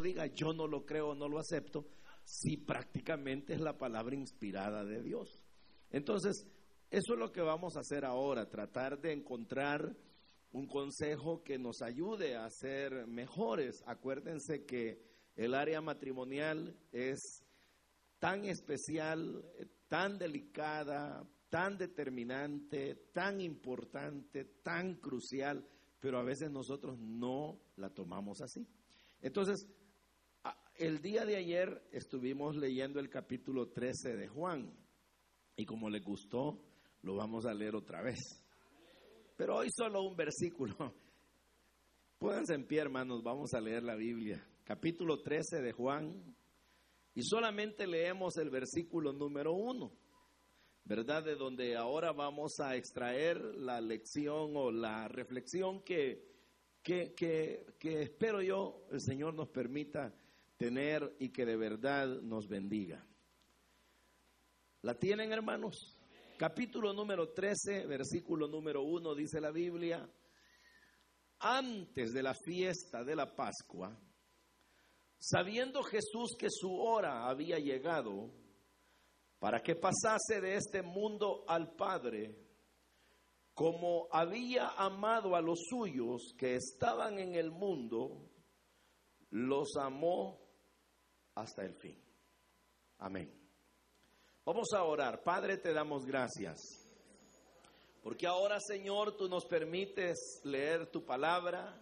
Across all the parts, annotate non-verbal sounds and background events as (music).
diga, yo no lo creo, no lo acepto, si prácticamente es la palabra inspirada de Dios. Entonces, eso es lo que vamos a hacer ahora, tratar de encontrar un consejo que nos ayude a ser mejores. Acuérdense que el área matrimonial es tan especial, tan delicada, tan determinante, tan importante, tan crucial, pero a veces nosotros no la tomamos así. Entonces, el día de ayer estuvimos leyendo el capítulo 13 de Juan y como le gustó, lo vamos a leer otra vez. Pero hoy solo un versículo. (laughs) Pónganse en pie, hermanos, vamos a leer la Biblia. Capítulo 13 de Juan. Y solamente leemos el versículo número uno, ¿verdad? De donde ahora vamos a extraer la lección o la reflexión que, que, que espero yo el Señor nos permita tener y que de verdad nos bendiga. ¿La tienen, hermanos? Capítulo número 13, versículo número 1, dice la Biblia, antes de la fiesta de la Pascua, sabiendo Jesús que su hora había llegado para que pasase de este mundo al Padre, como había amado a los suyos que estaban en el mundo, los amó hasta el fin. Amén. Vamos a orar. Padre, te damos gracias. Porque ahora, Señor, tú nos permites leer tu palabra.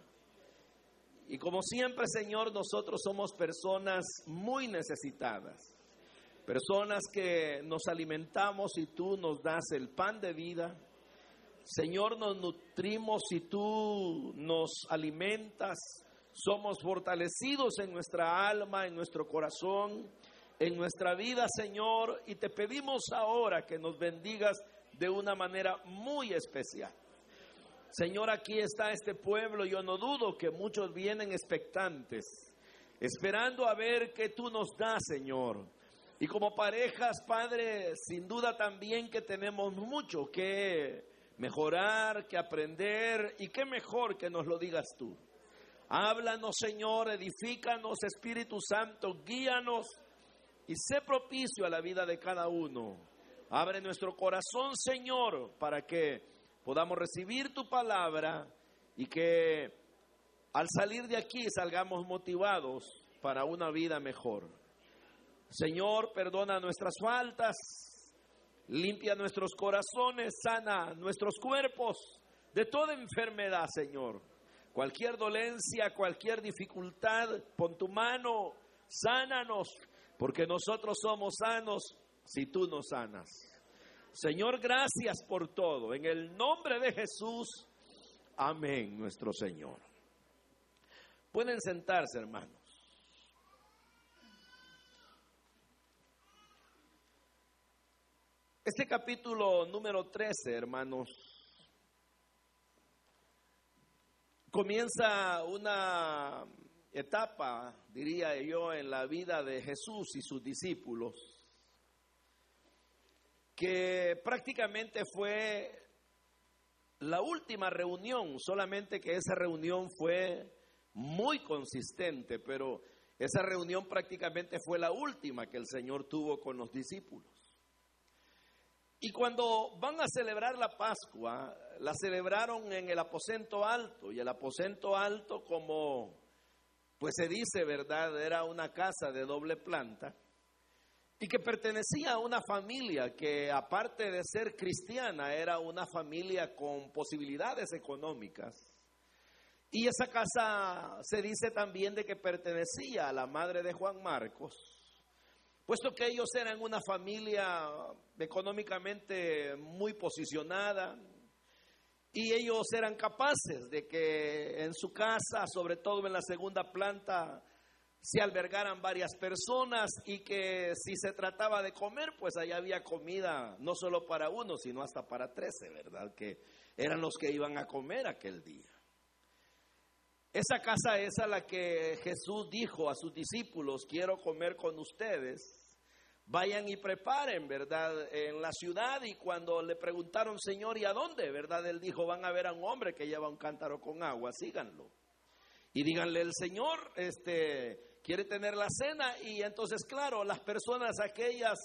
Y como siempre, Señor, nosotros somos personas muy necesitadas. Personas que nos alimentamos y tú nos das el pan de vida. Señor, nos nutrimos y tú nos alimentas. Somos fortalecidos en nuestra alma, en nuestro corazón, en nuestra vida, Señor. Y te pedimos ahora que nos bendigas de una manera muy especial. Señor, aquí está este pueblo. Yo no dudo que muchos vienen expectantes, esperando a ver qué tú nos das, Señor. Y como parejas, Padre, sin duda también que tenemos mucho que mejorar, que aprender y qué mejor que nos lo digas tú. Háblanos, Señor, edifícanos, Espíritu Santo, guíanos y sé propicio a la vida de cada uno. Abre nuestro corazón, Señor, para que podamos recibir tu palabra y que al salir de aquí salgamos motivados para una vida mejor. Señor, perdona nuestras faltas, limpia nuestros corazones, sana nuestros cuerpos de toda enfermedad, Señor. Cualquier dolencia, cualquier dificultad, pon tu mano, sánanos, porque nosotros somos sanos si tú nos sanas. Señor, gracias por todo. En el nombre de Jesús, amén, nuestro Señor. Pueden sentarse, hermanos. Este capítulo número 13, hermanos, comienza una etapa, diría yo, en la vida de Jesús y sus discípulos que prácticamente fue la última reunión, solamente que esa reunión fue muy consistente, pero esa reunión prácticamente fue la última que el Señor tuvo con los discípulos. Y cuando van a celebrar la Pascua, la celebraron en el aposento alto, y el aposento alto, como pues se dice, ¿verdad? Era una casa de doble planta y que pertenecía a una familia que aparte de ser cristiana era una familia con posibilidades económicas. Y esa casa se dice también de que pertenecía a la madre de Juan Marcos, puesto que ellos eran una familia económicamente muy posicionada y ellos eran capaces de que en su casa, sobre todo en la segunda planta, se albergaran varias personas y que si se trataba de comer, pues allá había comida no solo para uno, sino hasta para trece, ¿verdad? Que eran los que iban a comer aquel día. Esa casa es a la que Jesús dijo a sus discípulos, quiero comer con ustedes. Vayan y preparen, ¿verdad? En la ciudad y cuando le preguntaron, Señor, ¿y a dónde? ¿Verdad? Él dijo, van a ver a un hombre que lleva un cántaro con agua, síganlo. Y díganle, el Señor, este, quiere tener la cena y entonces, claro, las personas aquellas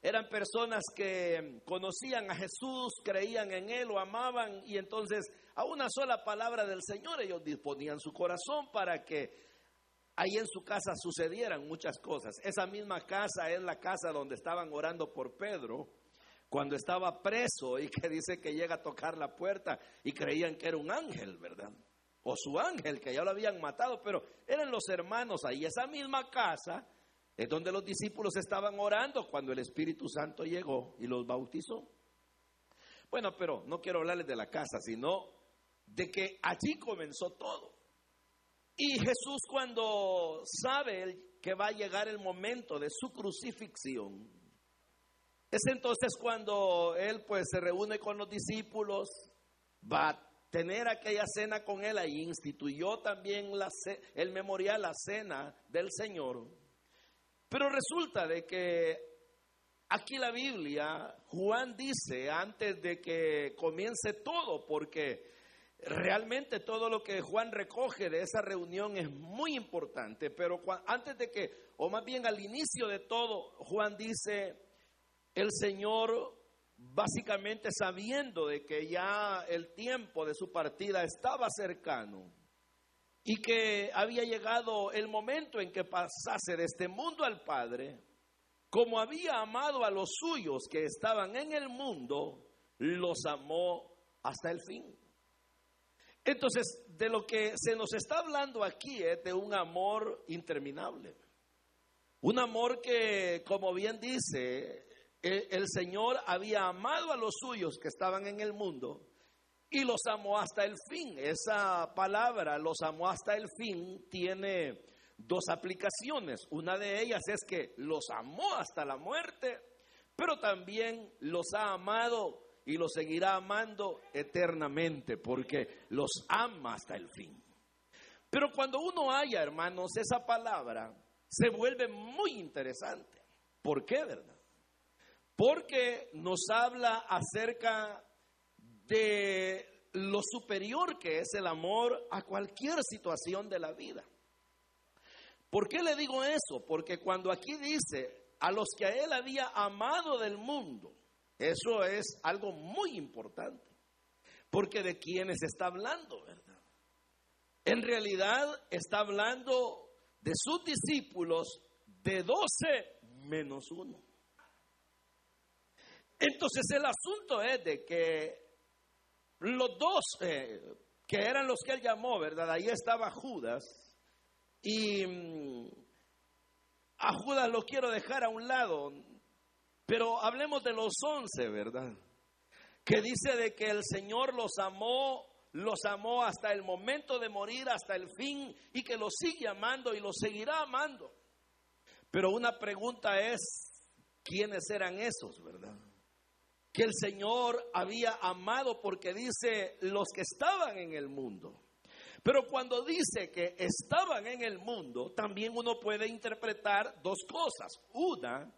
eran personas que conocían a Jesús, creían en Él, lo amaban y entonces a una sola palabra del Señor ellos disponían su corazón para que ahí en su casa sucedieran muchas cosas. Esa misma casa es la casa donde estaban orando por Pedro cuando estaba preso y que dice que llega a tocar la puerta y creían que era un ángel, ¿verdad? O su ángel, que ya lo habían matado, pero eran los hermanos ahí. Esa misma casa es donde los discípulos estaban orando cuando el Espíritu Santo llegó y los bautizó. Bueno, pero no quiero hablarles de la casa, sino de que allí comenzó todo. Y Jesús cuando sabe que va a llegar el momento de su crucifixión, es entonces cuando él pues se reúne con los discípulos, va a tener aquella cena con él, ahí instituyó también la, el memorial, la cena del Señor. Pero resulta de que aquí la Biblia, Juan dice antes de que comience todo, porque realmente todo lo que Juan recoge de esa reunión es muy importante, pero antes de que, o más bien al inicio de todo, Juan dice, el Señor básicamente sabiendo de que ya el tiempo de su partida estaba cercano y que había llegado el momento en que pasase de este mundo al Padre, como había amado a los suyos que estaban en el mundo, los amó hasta el fin. Entonces, de lo que se nos está hablando aquí es de un amor interminable. Un amor que, como bien dice el Señor había amado a los suyos que estaban en el mundo y los amó hasta el fin. Esa palabra, los amó hasta el fin, tiene dos aplicaciones. Una de ellas es que los amó hasta la muerte, pero también los ha amado y los seguirá amando eternamente, porque los ama hasta el fin. Pero cuando uno haya, hermanos, esa palabra, se vuelve muy interesante. ¿Por qué, verdad? porque nos habla acerca de lo superior que es el amor a cualquier situación de la vida. ¿Por qué le digo eso? Porque cuando aquí dice a los que a él había amado del mundo, eso es algo muy importante. Porque de quiénes está hablando, ¿verdad? En realidad está hablando de sus discípulos de doce menos uno. Entonces el asunto es de que los dos, eh, que eran los que él llamó, ¿verdad? Ahí estaba Judas. Y mm, a Judas lo quiero dejar a un lado, pero hablemos de los once, ¿verdad? Que dice de que el Señor los amó, los amó hasta el momento de morir, hasta el fin, y que los sigue amando y los seguirá amando. Pero una pregunta es, ¿quiénes eran esos, verdad? que el Señor había amado porque dice los que estaban en el mundo. Pero cuando dice que estaban en el mundo, también uno puede interpretar dos cosas. Una,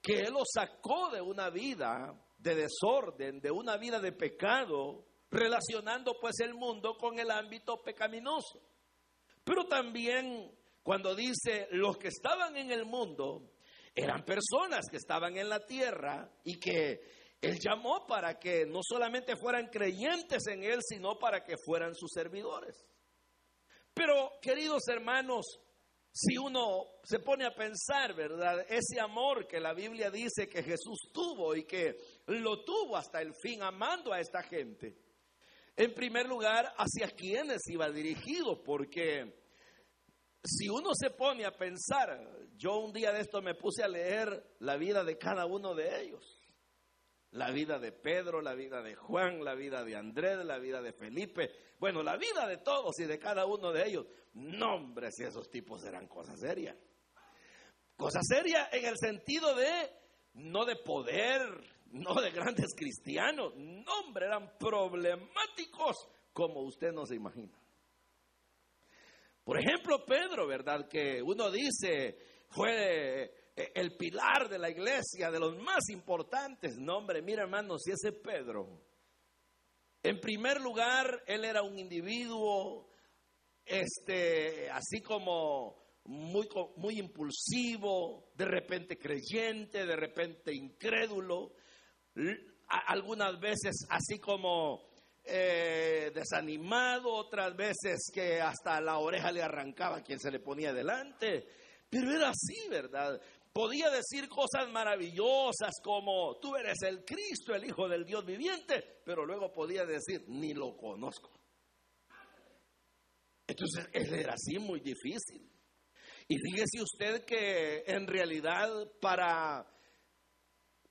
que Él los sacó de una vida de desorden, de una vida de pecado, relacionando pues el mundo con el ámbito pecaminoso. Pero también cuando dice los que estaban en el mundo, eran personas que estaban en la tierra y que él llamó para que no solamente fueran creyentes en Él, sino para que fueran sus servidores. Pero, queridos hermanos, si uno se pone a pensar, ¿verdad? Ese amor que la Biblia dice que Jesús tuvo y que lo tuvo hasta el fin, amando a esta gente. En primer lugar, hacia quienes iba dirigido, porque si uno se pone a pensar, yo un día de esto me puse a leer la vida de cada uno de ellos la vida de Pedro, la vida de Juan, la vida de Andrés, la vida de Felipe, bueno, la vida de todos y de cada uno de ellos. No, hombre, si esos tipos eran cosas serias. Cosas serias en el sentido de, no de poder, no de grandes cristianos, no, hombre, eran problemáticos como usted no se imagina. Por ejemplo, Pedro, ¿verdad? Que uno dice, fue el pilar de la iglesia, de los más importantes. No, hombre, mira hermano, si ese Pedro, en primer lugar, él era un individuo, este, así como muy, muy impulsivo, de repente creyente, de repente incrédulo, algunas veces así como eh, desanimado, otras veces que hasta la oreja le arrancaba quien se le ponía delante. Pero era así, ¿verdad? Podía decir cosas maravillosas como, tú eres el Cristo, el Hijo del Dios viviente, pero luego podía decir, ni lo conozco. Entonces, era así muy difícil. Y fíjese usted que en realidad para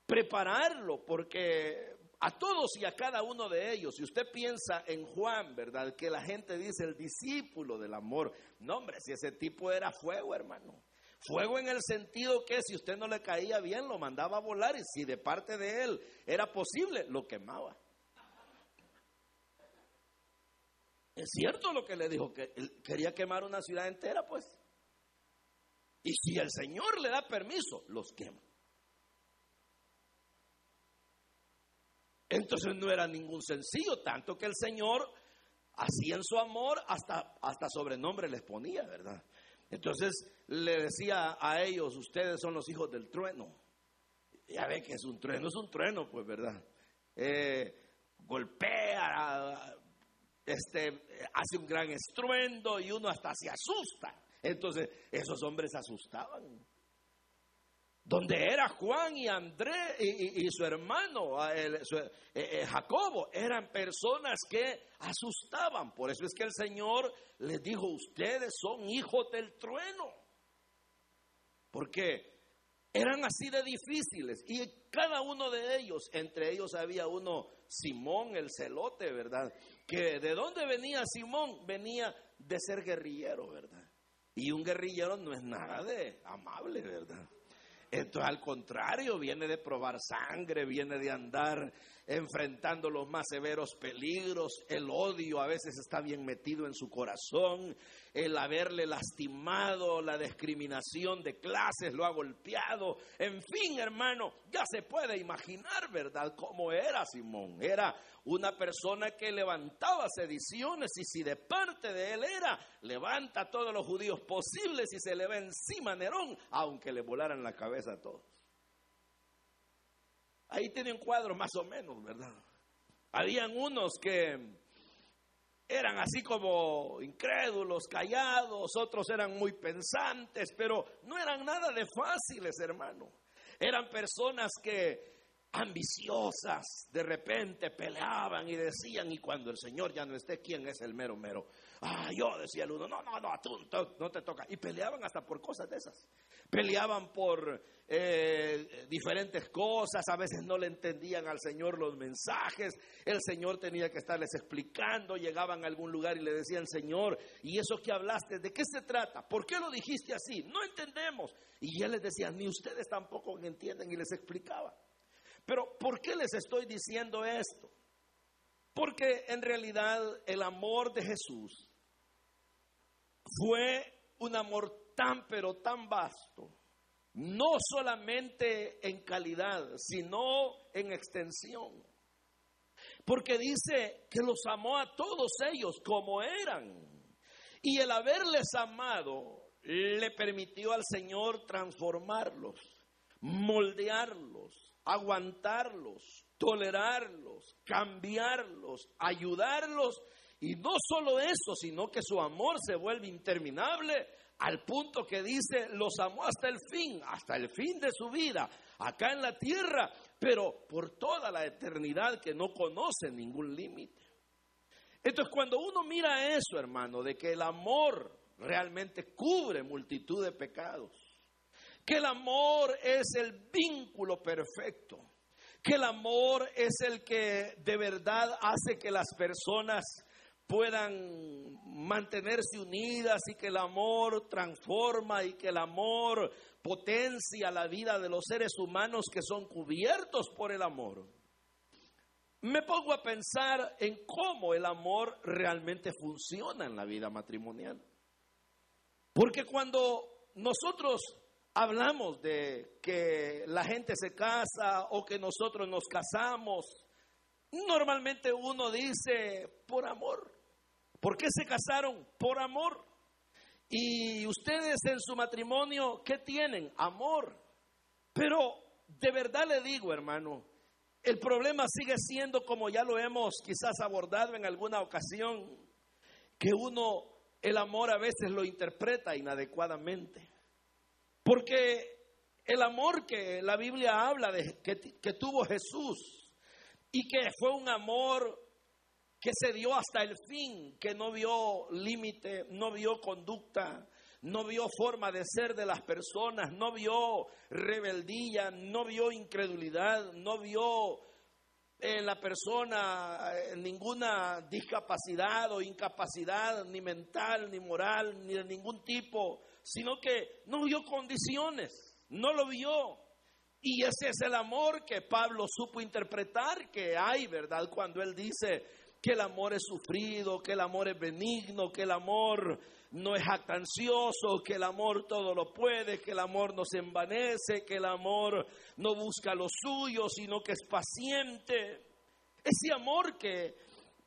prepararlo, porque a todos y a cada uno de ellos, si usted piensa en Juan, ¿verdad? Que la gente dice el discípulo del amor. No, hombre, si ese tipo era fuego, hermano. Fuego en el sentido que si usted no le caía bien, lo mandaba a volar y si de parte de él era posible, lo quemaba. Es cierto lo que le dijo, que él quería quemar una ciudad entera, pues. Y si el Señor le da permiso, los quema. Entonces no era ningún sencillo, tanto que el Señor, así en su amor, hasta, hasta sobrenombre les ponía, ¿verdad? Entonces le decía a ellos, ustedes son los hijos del trueno. Ya ve que es un trueno, es un trueno, pues, ¿verdad? Eh, golpea, este, hace un gran estruendo y uno hasta se asusta. Entonces, esos hombres asustaban donde era Juan y Andrés y, su hermano eh, eh, Jacobo, eran personas que asustaban. Por eso es que el Señor les dijo, ustedes son hijos del trueno. Porque eran así de difíciles. Y cada uno de ellos, entre ellos había uno, Simón el celote, ¿verdad? Que de dónde venía Simón? Venía de ser guerrillero, ¿verdad? Y un guerrillero no es nada de amable, ¿verdad? Esto al contrario, viene de probar sangre, viene de andar enfrentando los más severos peligros, el odio a veces está bien metido en su corazón, el haberle lastimado, la discriminación de clases lo ha golpeado, en fin, hermano, ya se puede imaginar, ¿verdad?, cómo era Simón. Era una persona que levantaba sediciones y si de parte de él era, levanta a todos los judíos posibles y se le va encima Nerón, aunque le volaran la cabeza a todos. Ahí tiene un cuadro más o menos, ¿verdad? Habían unos que eran así como incrédulos, callados, otros eran muy pensantes, pero no eran nada de fáciles, hermano. Eran personas que ambiciosas, de repente peleaban y decían, y cuando el Señor ya no esté, ¿quién es el mero mero? Ah, yo decía el uno, no, no, no, tú, no te toca. Y peleaban hasta por cosas de esas. Peleaban por eh, diferentes cosas, a veces no le entendían al Señor los mensajes, el Señor tenía que estarles explicando, llegaban a algún lugar y le decían, Señor, ¿y eso que hablaste? ¿De qué se trata? ¿Por qué lo dijiste así? No entendemos. Y él les decía, ni ustedes tampoco entienden y les explicaba. Pero ¿por qué les estoy diciendo esto? Porque en realidad el amor de Jesús fue un amor tan pero tan vasto, no solamente en calidad, sino en extensión. Porque dice que los amó a todos ellos como eran. Y el haberles amado le permitió al Señor transformarlos, moldearlos, aguantarlos, tolerarlos, cambiarlos, ayudarlos. Y no solo eso, sino que su amor se vuelve interminable al punto que dice, los amó hasta el fin, hasta el fin de su vida, acá en la tierra, pero por toda la eternidad que no conoce ningún límite. Entonces, cuando uno mira eso, hermano, de que el amor realmente cubre multitud de pecados, que el amor es el vínculo perfecto, que el amor es el que de verdad hace que las personas puedan mantenerse unidas y que el amor transforma y que el amor potencia la vida de los seres humanos que son cubiertos por el amor. Me pongo a pensar en cómo el amor realmente funciona en la vida matrimonial. Porque cuando nosotros hablamos de que la gente se casa o que nosotros nos casamos, normalmente uno dice por amor. ¿Por qué se casaron? Por amor. Y ustedes en su matrimonio, ¿qué tienen? Amor. Pero de verdad le digo, hermano, el problema sigue siendo, como ya lo hemos quizás abordado en alguna ocasión, que uno el amor a veces lo interpreta inadecuadamente. Porque el amor que la Biblia habla de que, tuvo Jesús y que fue un amor que se dio hasta el fin, que no vio límite, no vio conducta, no vio forma de ser de las personas, no vio rebeldía, no vio incredulidad, no vio en la persona eh, ninguna discapacidad o incapacidad, ni mental, ni moral, ni de ningún tipo, sino que no vio condiciones, no lo vio. Y ese es el amor que Pablo supo interpretar que hay, ¿verdad? Cuando él dice, que el amor es sufrido, que el amor es benigno, que el amor no es jactancioso, que el amor todo lo puede, que el amor no se envanece, que el amor no busca lo suyo, sino que es paciente. Ese amor que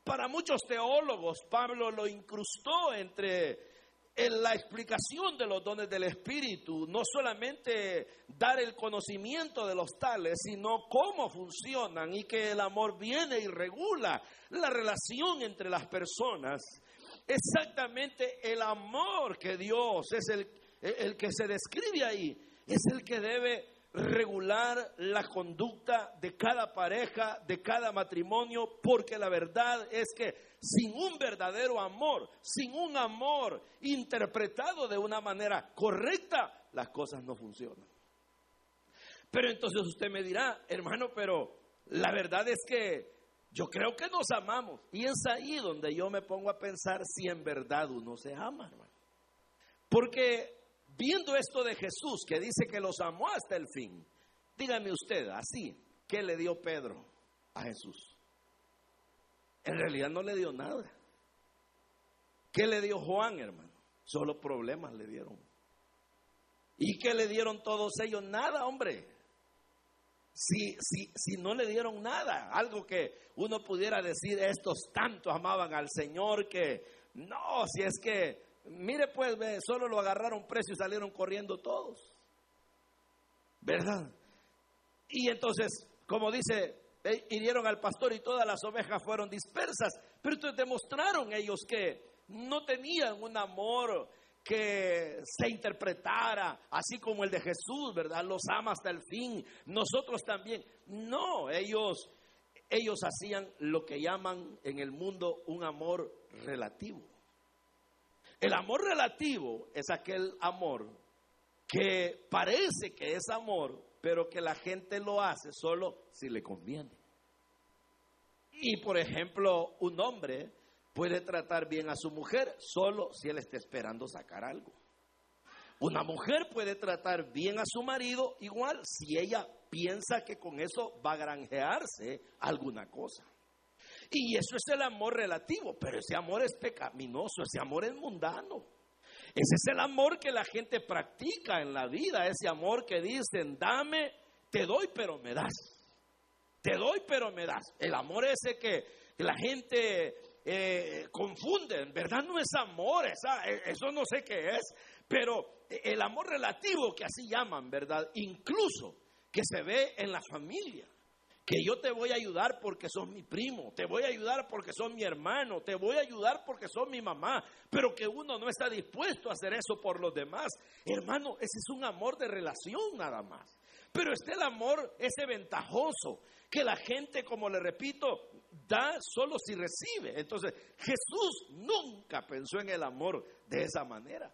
para muchos teólogos Pablo lo incrustó entre en la explicación de los dones del Espíritu, no solamente dar el conocimiento de los tales, sino cómo funcionan y que el amor viene y regula la relación entre las personas. Exactamente el amor que Dios es el, el que se describe ahí, es el que debe regular la conducta de cada pareja, de cada matrimonio, porque la verdad es que sin un verdadero amor, sin un amor interpretado de una manera correcta, las cosas no funcionan. Pero entonces usted me dirá, hermano, pero la verdad es que yo creo que nos amamos. Y es ahí donde yo me pongo a pensar si en verdad uno se ama, hermano. Porque viendo esto de Jesús, que dice que los amó hasta el fin, dígame usted, así, ¿qué le dio Pedro a Jesús? En realidad no le dio nada. ¿Qué le dio Juan, hermano? Solo problemas le dieron. ¿Y qué le dieron todos ellos? Nada, hombre. Si, si, si no le dieron nada, algo que uno pudiera decir, estos tanto amaban al Señor que no, si es que Mire pues, solo lo agarraron precio y salieron corriendo todos. ¿Verdad? Y entonces, como dice, eh, hirieron al pastor y todas las ovejas fueron dispersas. Pero entonces demostraron ellos que no tenían un amor que se interpretara así como el de Jesús, ¿verdad? Los ama hasta el fin. Nosotros también. No, ellos ellos hacían lo que llaman en el mundo un amor relativo. El amor relativo es aquel amor que parece que es amor, pero que la gente lo hace solo si le conviene. Y por ejemplo, un hombre puede tratar bien a su mujer solo si él está esperando sacar algo. Una mujer puede tratar bien a su marido igual si ella piensa que con eso va a granjearse alguna cosa. Y eso es el amor relativo, pero ese amor es pecaminoso, ese amor es mundano. Ese es el amor que la gente practica en la vida, ese amor que dicen, dame, te doy, pero me das. Te doy, pero me das. El amor ese que la gente eh, confunde, verdad no es amor, e, eso no sé qué es, pero el amor relativo que así llaman, ¿verdad? Incluso que se ve en la familia que yo te voy a ayudar porque sos mi primo, te voy a ayudar porque sos mi hermano, te voy a ayudar porque sos mi mamá, pero que uno no está dispuesto a hacer eso por los demás. Hermano, ese es un amor de relación nada más. Pero está el amor ese ventajoso, que la gente, como le repito, da solo si recibe. Entonces, Jesús nunca pensó en el amor de esa manera.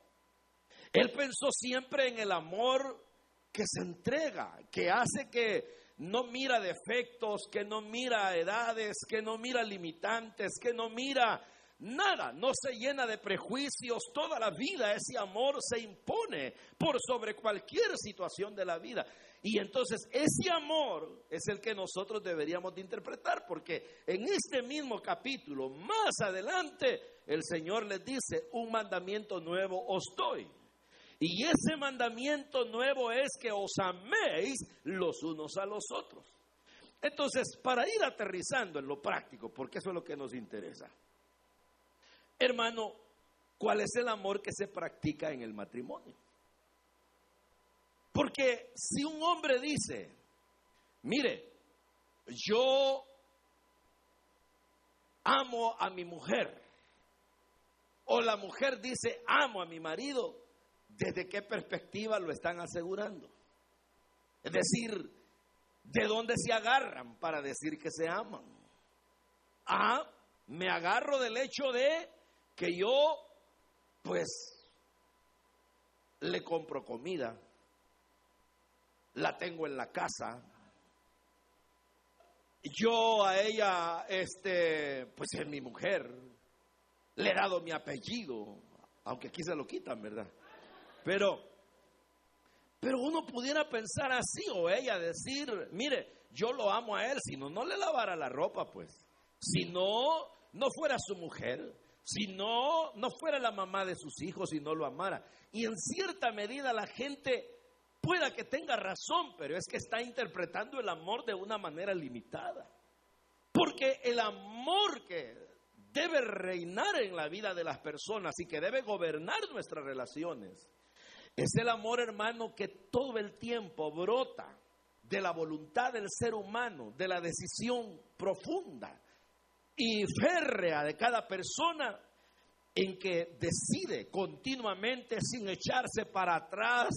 Él pensó siempre en el amor que se entrega, que hace que no mira defectos, que no mira edades, que no mira limitantes, que no mira nada, no se llena de prejuicios, toda la vida ese amor se impone por sobre cualquier situación de la vida. Y entonces ese amor es el que nosotros deberíamos de interpretar, porque en este mismo capítulo, más adelante, el Señor les dice, un mandamiento nuevo os doy y ese mandamiento nuevo es que os améis los unos a los otros. Entonces, para ir aterrizando en lo práctico, porque eso es lo que nos interesa. Hermano, cuál es el amor que se practica en el matrimonio. Porque si un hombre dice, mire, yo amo a mi mujer, o la mujer dice, amo a mi marido, ¿desde qué perspectiva lo están asegurando? Es decir, ¿de dónde se agarran para decir que se aman? Ah, me agarro del hecho de que yo, pues, le compro comida, la tengo en la casa, yo a ella, este, pues es mi mujer, le he dado mi apellido, aunque aquí se lo quitan, ¿verdad? Pero, pero uno pudiera pensar así o ella decir, mire, yo lo amo a él, si no, no le lavara la ropa, pues. Si no, no fuera su mujer, si no, no fuera la mamá de sus hijos y no lo amara. Y en cierta medida la gente pueda que tenga razón, pero es que está interpretando el amor de una manera limitada. Porque el amor que debe reinar en la vida de las personas y que debe gobernar nuestras relaciones es el amor, hermano, que todo el tiempo brota de la voluntad del ser humano, de la decisión profunda y férrea de cada persona en que decide continuamente sin echarse para atrás,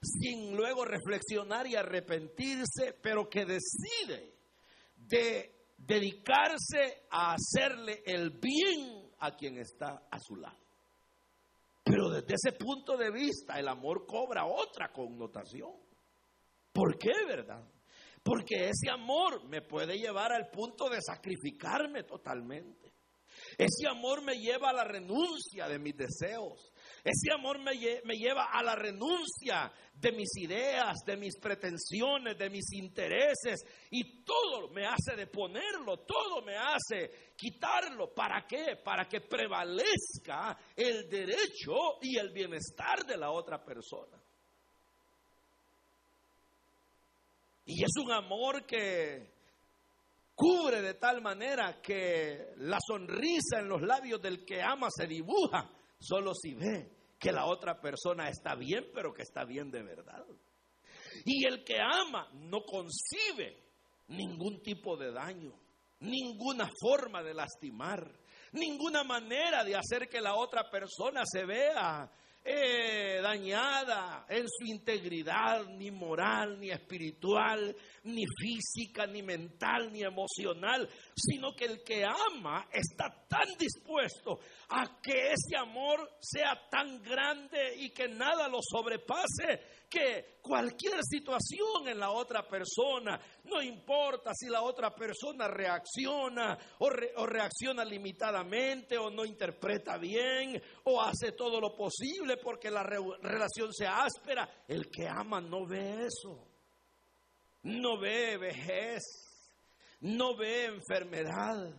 sin luego reflexionar y arrepentirse, pero que decide de dedicarse a hacerle el bien a quien está a su lado. Pero desde ese punto de vista el amor cobra otra connotación. ¿Por qué, verdad? Porque ese amor me puede llevar al punto de sacrificarme totalmente. Ese amor me lleva a la renuncia de mis deseos. Ese amor me, lleva a la renuncia de mis ideas, de mis pretensiones, de mis intereses. Y todo me hace de ponerlo, todo me hace quitarlo. ¿Para qué? Para que prevalezca el derecho y el bienestar de la otra persona. Y es un amor que cubre de tal manera que la sonrisa en los labios del que ama se dibuja solo si ve que la otra persona está bien, pero que está bien de verdad. Y el que ama no concibe ningún tipo de daño, ninguna forma de lastimar, ninguna manera de hacer que la otra persona se vea eh, dañada en su integridad, ni moral, ni espiritual, ni física, ni mental, ni emocional, sino que el que ama está tan dispuesto a que ese amor sea tan grande y que nada lo sobrepase que cualquier situación en la otra persona, no importa si la otra persona reacciona o, reacciona limitadamente o no interpreta bien o hace todo lo posible porque la relación sea áspera, el que ama no ve eso, no ve vejez, no ve enfermedad,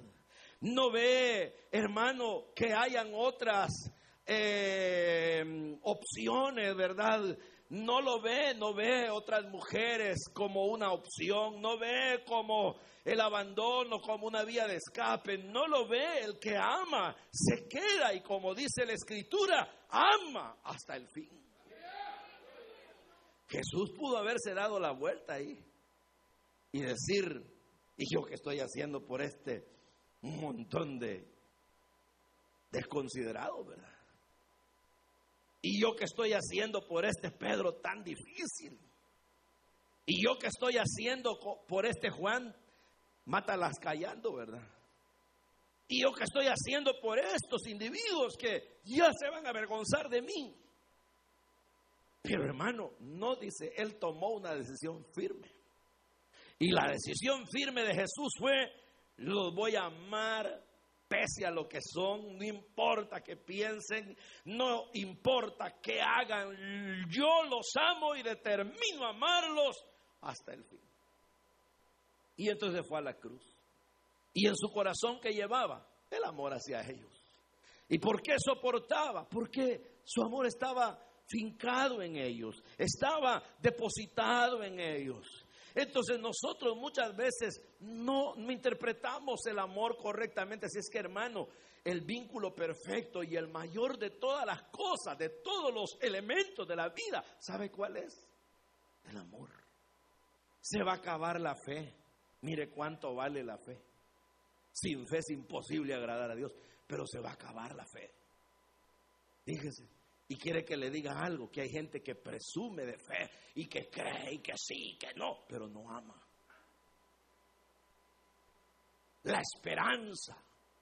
no ve, hermano, que hayan otras eh, opciones, ¿verdad? No lo ve, no ve otras mujeres como una opción, no ve como el abandono como una vía de escape, no lo ve, el que ama se queda y como dice la escritura, ama hasta el fin. Jesús pudo haberse dado la vuelta ahí y decir, ¿y yo qué estoy haciendo por este montón de desconsiderados, verdad? ¿Y yo qué estoy haciendo por este Pedro tan difícil? ¿Y yo qué estoy haciendo por este Juan? Mátalas callando, ¿verdad? ¿Y yo qué estoy haciendo por estos individuos que ya se van a avergonzar de mí? Pero hermano, no dice, él tomó una decisión firme. Y la decisión firme de Jesús fue, los voy a amar pese a lo que son, no importa que piensen, no importa que hagan, yo los amo y determino amarlos hasta el fin. Y entonces fue a la cruz. Y en su corazón que llevaba el amor hacia ellos. ¿Y por qué soportaba? Porque su amor estaba fincado en ellos, estaba depositado en ellos. Entonces nosotros muchas veces no, no interpretamos el amor correctamente. Así es que hermano, el vínculo perfecto y el mayor de todas las cosas, de todos los elementos de la vida, ¿sabe cuál es? El amor. Se va a acabar la fe. Mire cuánto vale la fe. Sin fe es imposible agradar a Dios, pero se va a acabar la fe. Fíjese. Y quiere que le diga algo, que hay gente que presume de fe y que cree y que sí, que no, pero no ama. La esperanza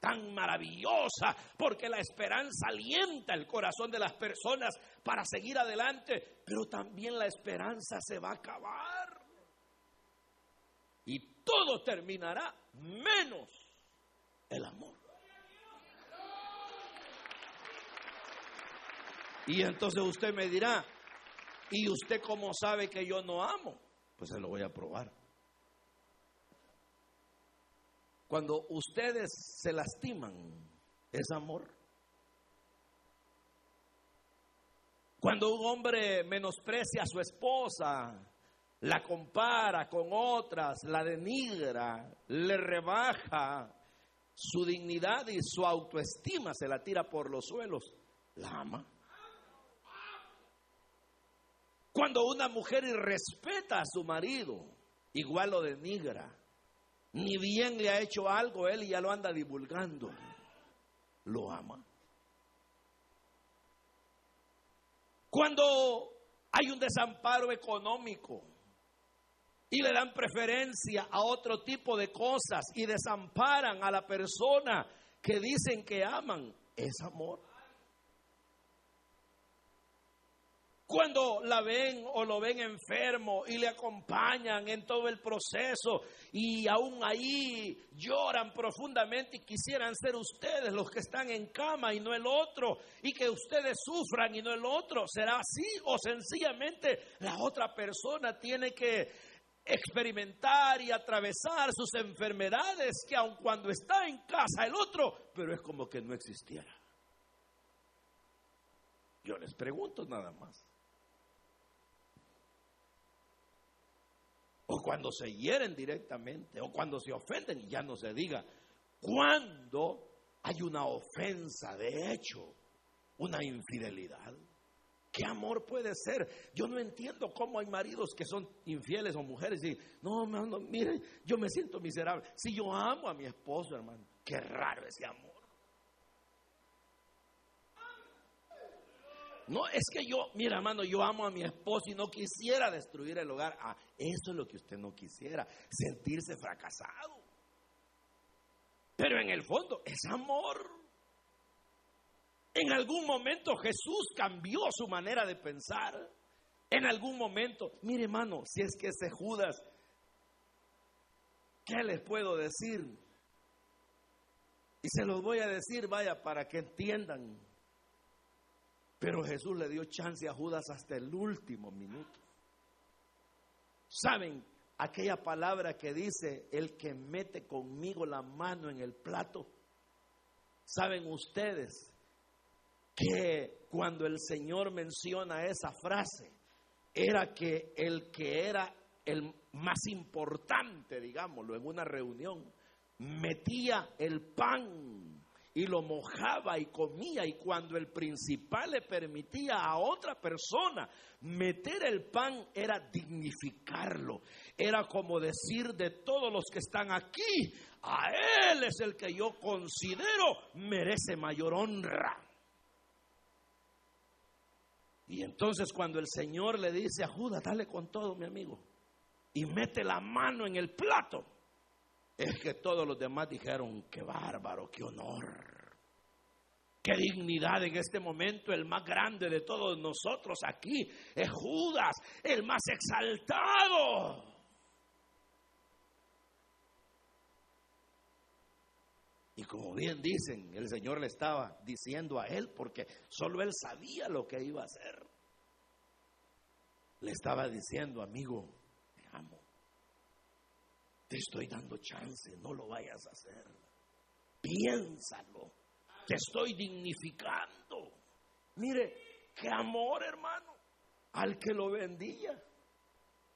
tan maravillosa, porque la esperanza alienta el corazón de las personas para seguir adelante, pero también la esperanza se va a acabar. Y todo terminará menos el amor. Y entonces usted me dirá, ¿y usted cómo sabe que yo no amo? Pues se lo voy a probar. Cuando ustedes se lastiman, es amor. Cuando un hombre menosprecia a su esposa, la compara con otras, la denigra, le rebaja su dignidad y su autoestima, se la tira por los suelos, la ama. Cuando una mujer irrespeta a su marido, igual lo denigra. Ni bien le ha hecho algo él ya lo anda divulgando. Lo ama. Cuando hay un desamparo económico y le dan preferencia a otro tipo de cosas y desamparan a la persona que dicen que aman, es amor. Cuando la ven o lo ven enfermo y le acompañan en todo el proceso y aún ahí lloran profundamente y quisieran ser ustedes los que están en cama y no el otro y que ustedes sufran y no el otro, ¿será así o sencillamente la otra persona tiene que experimentar y atravesar sus enfermedades que aun cuando está en casa el otro, pero es como que no existiera? Yo les pregunto nada más. O cuando se hieren directamente, o cuando se ofenden, y ya no se diga, cuando hay una ofensa, de hecho, una infidelidad. ¿Qué amor puede ser? Yo no entiendo cómo hay maridos que son infieles o mujeres y no, no, mire, yo me siento miserable. Si yo amo a mi esposo, hermano, qué raro ese amor. No, es que yo, mira hermano, yo amo a mi esposo y no quisiera destruir el hogar. Ah, eso es lo que usted no quisiera, sentirse fracasado. Pero en el fondo es amor. En algún momento Jesús cambió su manera de pensar. En algún momento, mire hermano, si es que ese Judas, ¿qué les puedo decir? Y se los voy a decir, vaya, para que entiendan. Pero Jesús le dio chance a Judas hasta el último minuto. ¿Saben aquella palabra que dice, el que mete conmigo la mano en el plato? ¿Saben ustedes que cuando el Señor menciona esa frase, era que el que era el más importante, digámoslo, en una reunión, metía el pan y lo mojaba y comía y cuando el principal le permitía a otra persona meter el pan era dignificarlo, era como decir de todos los que están aquí, a él es el que yo considero merece mayor honra. Y entonces cuando el Señor le dice a Judas, dale con todo mi amigo, y mete la mano en el plato, es que todos los demás dijeron, qué bárbaro, qué honor. Qué dignidad en este momento, el más grande de todos nosotros aquí es Judas, el más exaltado. Y como bien dicen, el Señor le estaba diciendo a él, porque solo él sabía lo que iba a hacer. Le estaba diciendo, amigo, te estoy dando chance, no lo vayas a hacer. Piénsalo, te estoy dignificando. Mire, qué amor, hermano, al que lo vendía.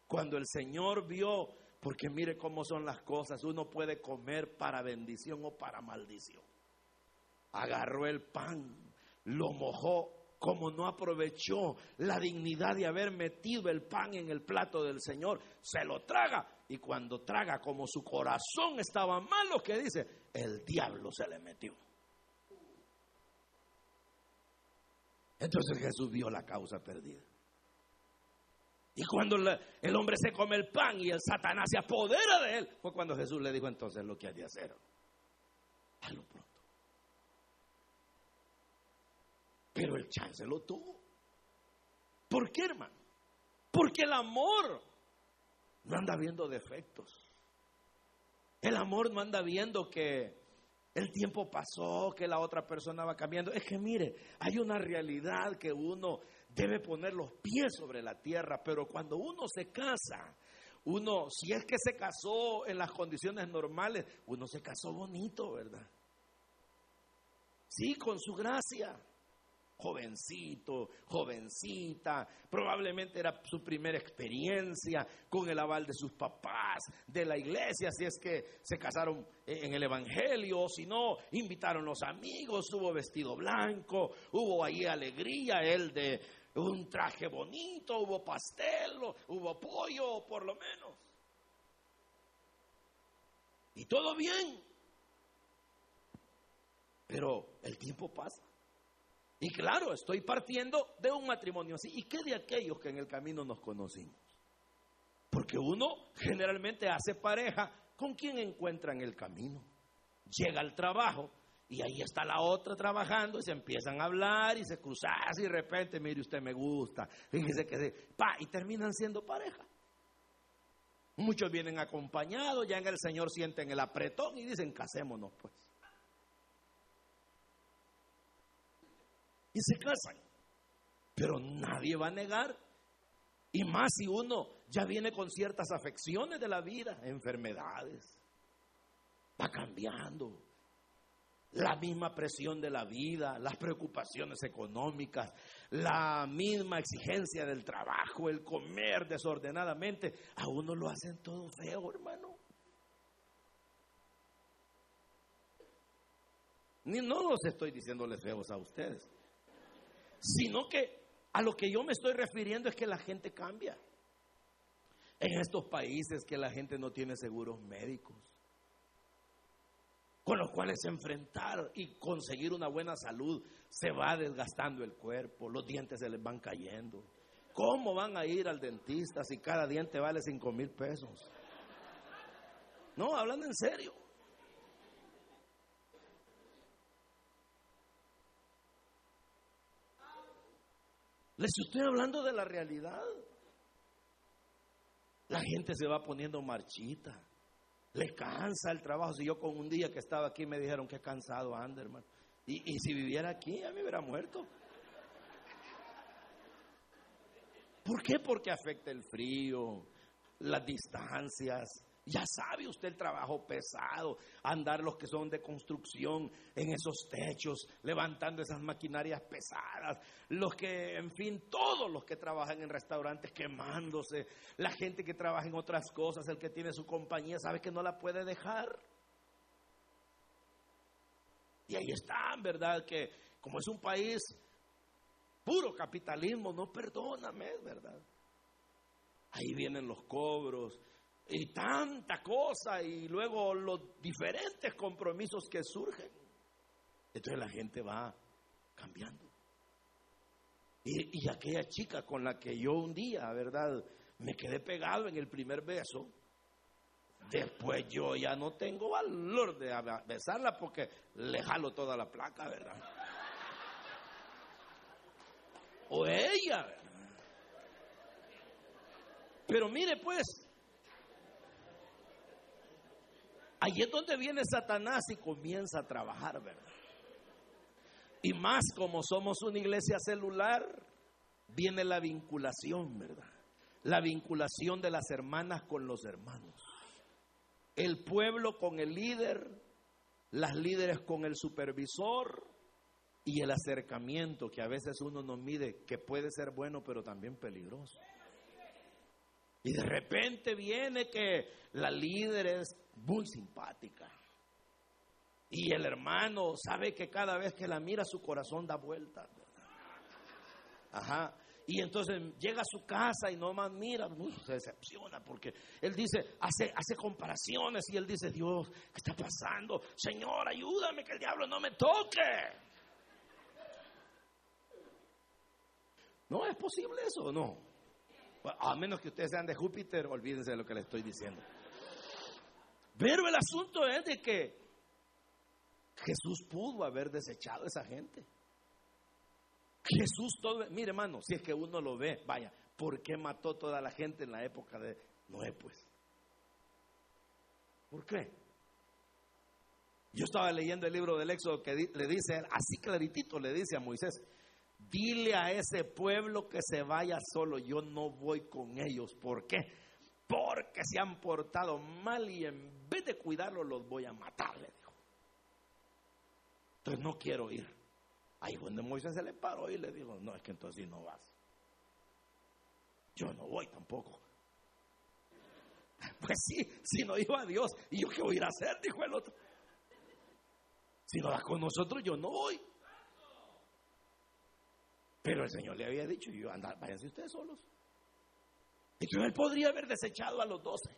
Cuando el Señor vio, porque mire cómo son las cosas, uno puede comer para bendición o para maldición. Agarró el pan, lo mojó, como no aprovechó la dignidad de haber metido el pan en el plato del Señor, se lo traga. Y cuando traga, como su corazón estaba malo, que dice, el diablo se le metió. Entonces Jesús vio la causa perdida. Y cuando el hombre se come el pan y el Satanás se apodera de él, fue cuando Jesús le dijo entonces lo que hay de hacer. lo pronto. Pero el chance lo tuvo. ¿Por qué, hermano? Porque el amor no anda viendo defectos. El amor no anda viendo que el tiempo pasó, que la otra persona va cambiando. Es que mire, hay una realidad que uno debe poner los pies sobre la tierra, pero cuando uno se casa, uno, si es que se casó en las condiciones normales, uno se casó bonito, ¿verdad? Sí, con su gracia jovencito, jovencita, probablemente era su primera experiencia con el aval de sus papás, de la iglesia, si es que se casaron en el Evangelio, o si no, invitaron los amigos, hubo vestido blanco, hubo ahí alegría, el de un traje bonito, hubo pastel, hubo pollo, por lo menos. Y todo bien. Pero el tiempo pasa. Y claro, estoy partiendo de un matrimonio así. ¿Y qué de aquellos que en el camino nos conocimos? Porque uno generalmente hace pareja con quien encuentra en el camino. Llega al trabajo y ahí está la otra trabajando y se empiezan a hablar y se cruzan y de repente, mire usted me gusta, fíjese que pa, y terminan siendo pareja. Muchos vienen acompañados, ya en el Señor sienten el apretón y dicen, casémonos pues. Y se casan. Pero nadie va a negar. Y más si uno ya viene con ciertas afecciones de la vida, enfermedades. Va cambiando. La misma presión de la vida, las preocupaciones económicas, la misma exigencia del trabajo, el comer desordenadamente, a uno lo hacen todo feo, hermano. Ni no los estoy diciéndoles feos a ustedes sino que a lo que yo me estoy refiriendo es que la gente cambia. En estos países que la gente no tiene seguros médicos, con los cuales enfrentar y conseguir una buena salud se va desgastando el cuerpo, los dientes se les van cayendo. ¿Cómo van a ir al dentista si cada diente vale cinco mil pesos? No, hablando en serio. Les estoy hablando de la realidad. La gente se va poniendo marchita. Le cansa el trabajo. Si yo con un día que estaba aquí me dijeron que cansado anda, hermano. Y, y si viviera aquí, ya me hubiera muerto. ¿Por qué? Porque afecta el frío, las distancias, ya sabe usted el trabajo pesado, andar los que son de construcción en esos techos, levantando esas maquinarias pesadas, los que, en fin, todos los que trabajan en restaurantes quemándose, la gente que trabaja en otras cosas, el que tiene su compañía, sabe que no la puede dejar. Y ahí están, ¿verdad? Que como es un país puro capitalismo, no perdóname, ¿verdad? Ahí vienen los cobros, y tanta cosa y luego los diferentes compromisos que surgen. Entonces la gente va cambiando. Y, y, aquella chica con la que yo un día, ¿verdad? Me quedé pegado en el primer beso. Después yo ya no tengo valor de besarla porque le jalo toda la placa, ¿verdad? O ella, ¿verdad? Pero mire pues, Allí es donde viene Satanás y comienza a trabajar, ¿verdad? Y más como somos una iglesia celular, viene la vinculación, ¿verdad? La vinculación de las hermanas con los hermanos. El pueblo con el líder, las líderes con el supervisor y el acercamiento que a veces uno no mide, que puede ser bueno pero también peligroso. Y de repente viene que la líder es muy simpática. Y el hermano sabe que cada vez que la mira su corazón da vueltas. Ajá. Y entonces llega a su casa y no más mira, se decepciona porque él dice, hace, hace comparaciones y él dice, Dios, ¿qué está pasando? Señor, ayúdame que el diablo no me toque. ¿No es posible eso no? A menos que ustedes sean de Júpiter, olvídense de lo que le estoy diciendo. Pero el asunto es de que Jesús pudo haber desechado a esa gente. Jesús todo, mire hermano, si es que uno lo ve, vaya, ¿por qué mató toda la gente en la época de Noé pues? ¿Por qué? Yo estaba leyendo el libro del Éxodo que le dice, así claritito le dice a Moisés, dile a ese pueblo que se vaya solo, yo no voy con ellos. ¿Por qué? Porque se han portado mal y en vez de cuidarlos los voy a matar, le dijo. Entonces no quiero ir. Ahí donde Moisés se le paró y le dijo, no, es que entonces no vas. Yo no voy tampoco. (laughs) Pues sí, si no iba a Dios, ¿y yo qué voy a ir a hacer? Dijo el otro. Si no vas con nosotros, yo no voy. Pero el Señor le había dicho, yo andar, váyanse ustedes solos. Yo él podría haber desechado a los doce.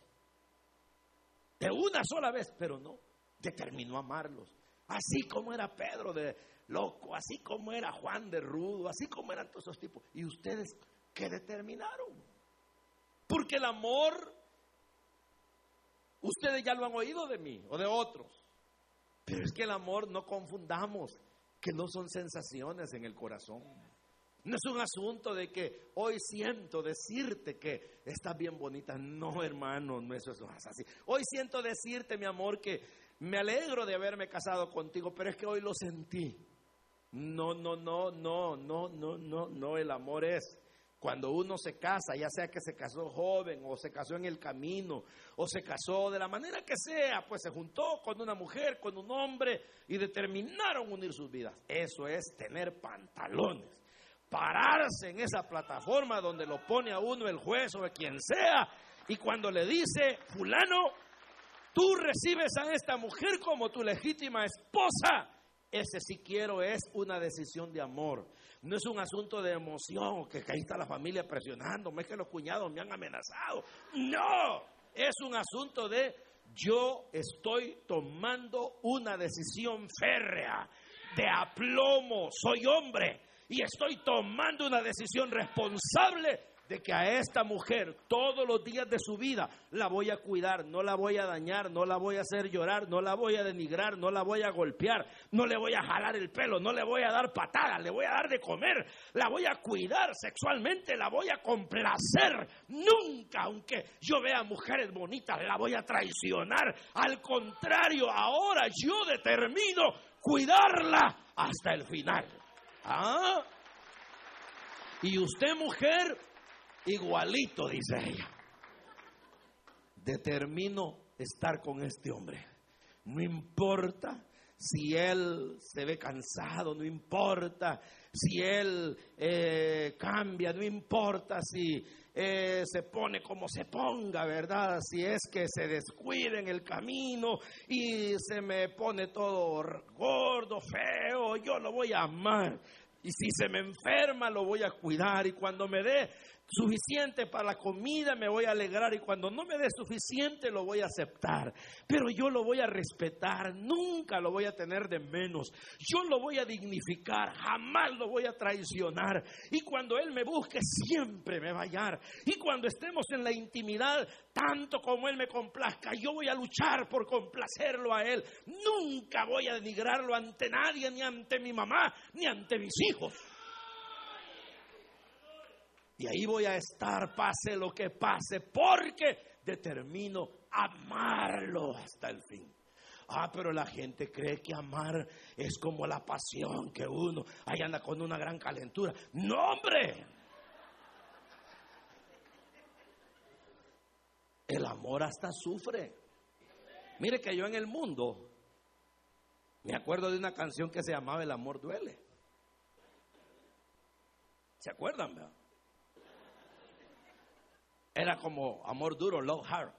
De una sola vez, pero no. Determinó amarlos. Así como era Pedro de loco, así como era Juan de rudo, así como eran todos esos tipos. ¿Y ustedes qué determinaron? Porque el amor, ustedes ya lo han oído de mí o de otros. Pero es que el amor no confundamos, que no son sensaciones en el corazón. No es un asunto de que hoy siento decirte que estás bien bonita. No, hermano, no eso es así. Hoy siento decirte, mi amor, que me alegro de haberme casado contigo, pero es que hoy lo sentí. No, no, no, no, no, no, no, no. El amor es cuando uno se casa, ya sea que se casó joven o se casó en el camino o se casó de la manera que sea, pues se juntó con una mujer, con un hombre y determinaron unir sus vidas. Eso es tener pantalones. Pararse en esa plataforma donde lo pone a uno el juez o quien sea y cuando le dice, fulano, tú recibes a esta mujer como tu legítima esposa ese si quiero es una decisión de amor. No es un asunto de emoción, que, ahí está la familia presionándome, es que los cuñados me han amenazado. No, es un asunto de yo estoy tomando una decisión férrea, de aplomo, soy hombre y estoy tomando una decisión responsable de que a esta mujer todos los días de su vida la voy a cuidar, no la voy a dañar, no la voy a hacer llorar, no la voy a denigrar, no la voy a golpear, no le voy a jalar el pelo, no le voy a dar patadas, le voy a dar de comer, la voy a cuidar sexualmente, la voy a complacer. Nunca, aunque yo vea mujeres bonitas, la voy a traicionar. Al contrario, ahora yo determino cuidarla hasta el final. ¿Ah? Y usted, mujer, Igualito, dice ella. Determino estar con este hombre. No importa si él se ve cansado, no importa si él eh, cambia, no importa si eh, se pone como se ponga, ¿verdad? Si es que se descuida en el camino y se me pone todo gordo, feo, yo lo voy a amar. Y si se me enferma, lo voy a cuidar. Y cuando me dé suficiente para la comida, me voy a alegrar y cuando no me dé suficiente lo voy a aceptar. Pero yo lo voy a respetar, nunca lo voy a tener de menos. Yo lo voy a dignificar, jamás lo voy a traicionar. Y cuando Él me busque, siempre me va a hallar. Y cuando estemos en la intimidad, tanto como Él me complazca, yo voy a luchar por complacerlo a Él. Nunca voy a denigrarlo ante nadie, ni ante mi mamá, ni ante mis hijos. Y ahí voy a estar, pase lo que pase, porque determino amarlo hasta el fin. Ah, pero la gente cree que amar es como la pasión que uno ahí anda con una gran calentura. No, hombre. El amor hasta sufre. Mire que yo en el mundo me acuerdo de una canción que se llamaba El amor duele. ¿Se acuerdan? Verdad? Era como amor duro, love hard.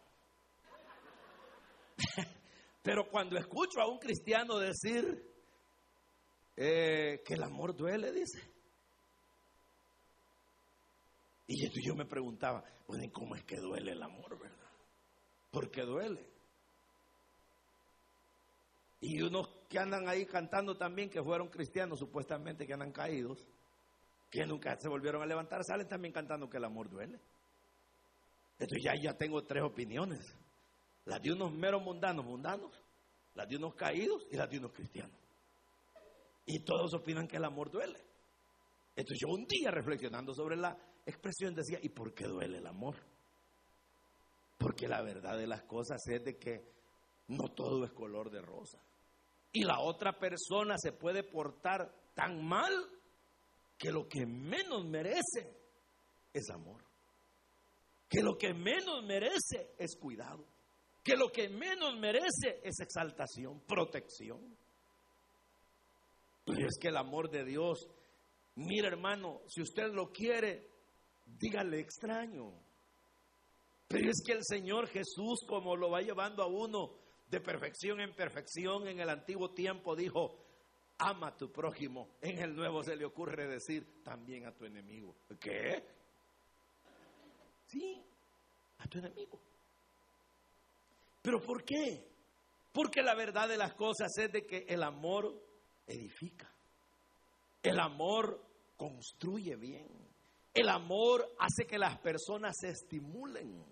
(laughs) Pero cuando escucho a un cristiano decir eh, que el amor duele, dice. Y yo me preguntaba, bueno, ¿cómo es que duele el amor, verdad? ¿Por qué duele? Y unos que andan ahí cantando también, que fueron cristianos supuestamente, que andan caídos, que nunca se volvieron a levantar, salen también cantando que el amor duele. Entonces ya, ya tengo tres opiniones. Las de unos meros mundanos, mundanos, las de unos caídos y las de unos cristianos. Y todos opinan que el amor duele. Entonces yo un día reflexionando sobre la expresión decía, ¿y por qué duele el amor? Porque la verdad de las cosas es de que no todo es color de rosa. Y la otra persona se puede portar tan mal que lo que menos merece es amor. Que lo que menos merece es cuidado. Que lo que menos merece es exaltación, protección. Pero es que el amor de Dios, mira hermano, si usted lo quiere, dígale extraño. Pero es que el Señor Jesús, como lo va llevando a uno de perfección en perfección en el antiguo tiempo, dijo, ama a tu prójimo. En el nuevo se le ocurre decir también a tu enemigo. ¿Qué? Sí, a tu enemigo. ¿Pero por qué? Porque la verdad de las cosas es de que el amor edifica. El amor construye bien. El amor hace que las personas se estimulen.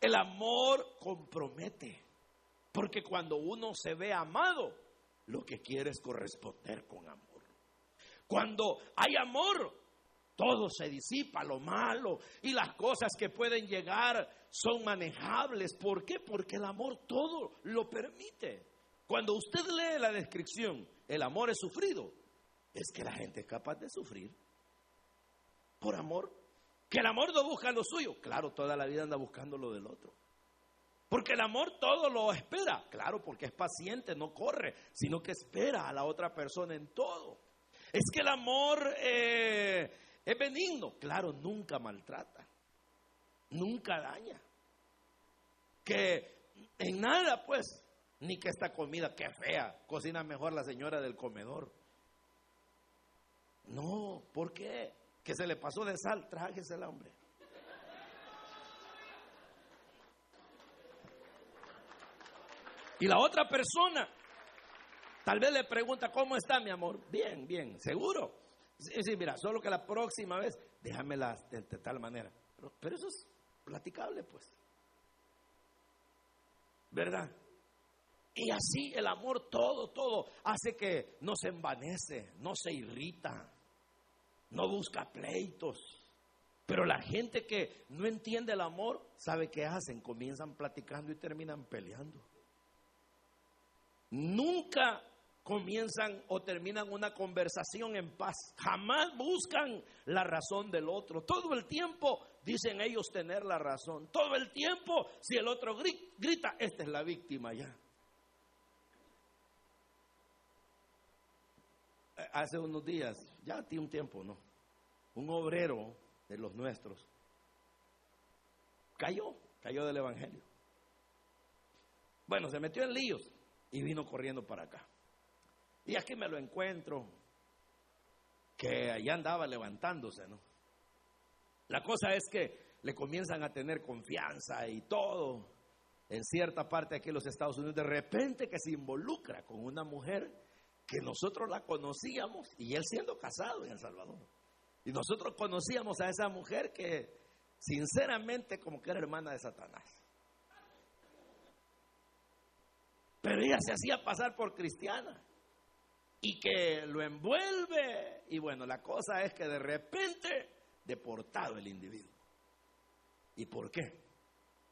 El amor compromete. Porque cuando uno se ve amado, lo que quiere es corresponder con amor. Cuando hay amor, todo se disipa, lo malo y las cosas que pueden llegar son manejables. ¿Por qué? Porque el amor todo lo permite. Cuando usted lee la descripción, el amor es sufrido, es que la gente es capaz de sufrir por amor. Que el amor no busca lo suyo. Claro, toda la vida anda buscando lo del otro. Porque el amor todo lo espera. Claro, porque es paciente, no corre, sino que espera a la otra persona en todo. Es que el amor eh, es benigno. Claro, nunca maltrata. Nunca daña. Que en nada, pues, ni que esta comida, que fea, cocina mejor la señora del comedor. No, ¿por qué? Que se le pasó de sal, trájese el hombre. Y la otra persona tal vez le pregunta, ¿cómo está mi amor? Bien, bien, seguro. Sí, mira, solo que la próxima vez déjamela de, de tal manera. Pero, pero, eso es platicable, pues. ¿Verdad? Y así el amor todo, todo hace que no se envanece, no se irrita, no busca pleitos. Pero la gente que no entiende el amor, ¿sabe qué hacen? Comienzan platicando y terminan peleando nunca comienzan o terminan una conversación en paz. Jamás buscan la razón del otro. Todo el tiempo dicen ellos tener la razón. Todo el tiempo, si el otro grita, esta es la víctima ya. Eh, hace unos días, ya tiene un tiempo, ¿no? Un obrero de los nuestros cayó, cayó del Evangelio. Bueno, se metió en líos y vino corriendo para acá. Y aquí me lo encuentro, que allá andaba levantándose, ¿no? La cosa es que le comienzan a tener confianza y todo en cierta parte aquí en los Estados Unidos, de repente que se involucra con una mujer que nosotros la conocíamos y él siendo casado en El Salvador. Y nosotros conocíamos a esa mujer que sinceramente como que era hermana de Satanás. Pero ella se hacía pasar por cristiana. Y que lo envuelve. Y bueno, la cosa es que de repente deportado el individuo. ¿Y por qué?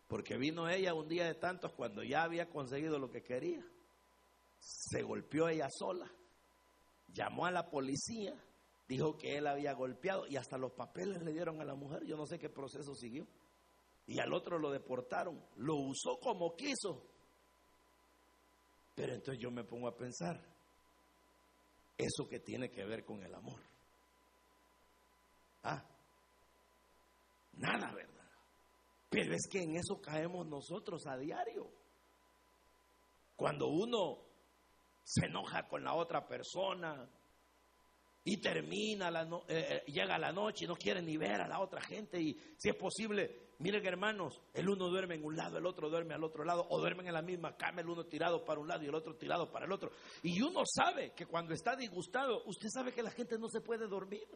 Porque vino ella un día de tantos cuando ya había conseguido lo que quería. Se golpeó ella sola. Llamó a la policía. Dijo que él había golpeado y hasta los papeles le dieron a la mujer. Yo no sé qué proceso siguió. Y al otro lo deportaron. Lo usó como quiso. Pero entonces yo me pongo a pensar, eso que tiene que ver con el amor. Ah, nada, ¿verdad? Pero es que en eso caemos nosotros a diario. Cuando uno se enoja con la otra persona y termina, la eh, eh, llega la noche y no quiere ni ver a la otra gente y si es posible, miren hermanos, el uno duerme en un lado, el otro duerme al otro lado o duermen en la misma cama, el uno tirado para un lado y el otro tirado para el otro. Y uno sabe que cuando está disgustado, usted sabe que la gente no se puede dormir.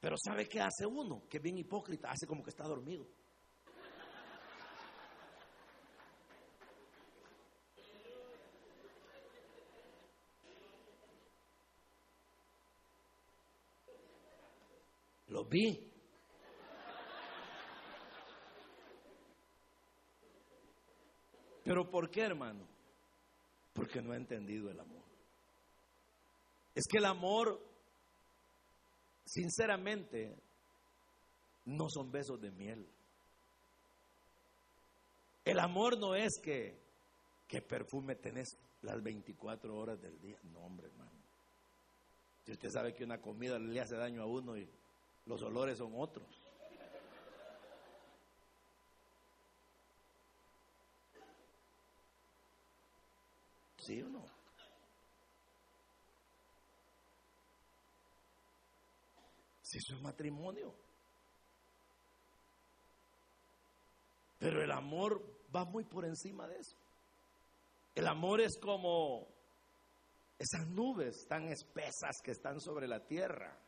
Pero ¿sabe qué hace uno? Que bien hipócrita, hace como que está dormido. Lo vi. Pero ¿por qué, hermano? Porque no ha entendido el amor. Es que el amor, sinceramente, no son besos de miel. El amor no es que, que perfume tenés las 24 horas del día. No, hombre, hermano. Si usted sabe que una comida le hace daño a uno y los olores son otros. ¿Sí o no? Si eso es matrimonio. Pero el amor va muy por encima de eso. El amor es como esas nubes tan espesas que están sobre la tierra.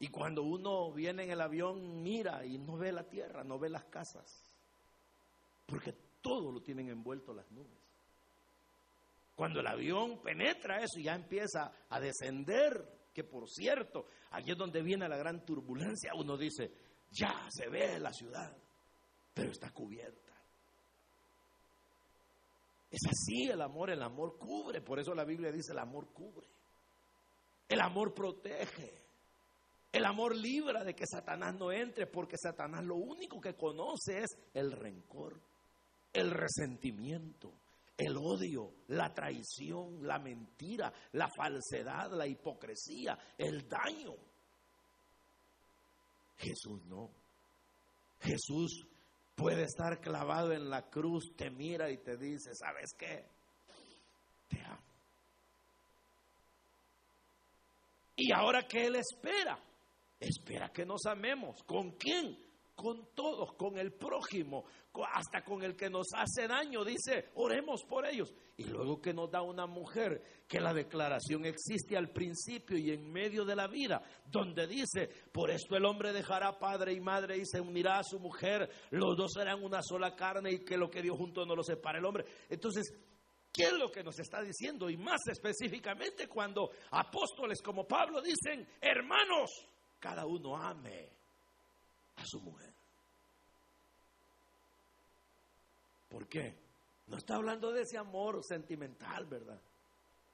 Y cuando uno viene en el avión, mira y no ve la tierra, no ve las casas. Porque todo lo tienen envuelto las nubes. Cuando el avión penetra eso y ya empieza a descender, que por cierto, allí es donde viene la gran turbulencia, uno dice, ya se ve la ciudad, pero está cubierta. Es así el amor, el amor cubre, por eso la Biblia dice el amor cubre. El amor protege. El amor libra de que Satanás no entre, porque Satanás lo único que conoce es el rencor, el resentimiento, el odio, la traición, la mentira, la falsedad, la hipocresía, el daño. Jesús no. Jesús puede estar clavado en la cruz, te mira y te dice, ¿sabes qué? Te amo. Y ahora que Él espera, espera que nos amemos. ¿Con quién? Con todos, con el prójimo, hasta con el que nos hace daño. Dice, oremos por ellos. Y luego que nos da una mujer, que la declaración existe al principio y en medio de la vida, donde dice, por esto el hombre dejará padre y madre y se unirá a su mujer, los dos serán una sola carne y que lo que Dios junto no lo separe el hombre. Entonces, ¿Qué es lo que nos está diciendo? Y más específicamente cuando apóstoles como Pablo dicen, hermanos, cada uno ame a su mujer. ¿Por qué? No está hablando de ese amor sentimental, ¿verdad?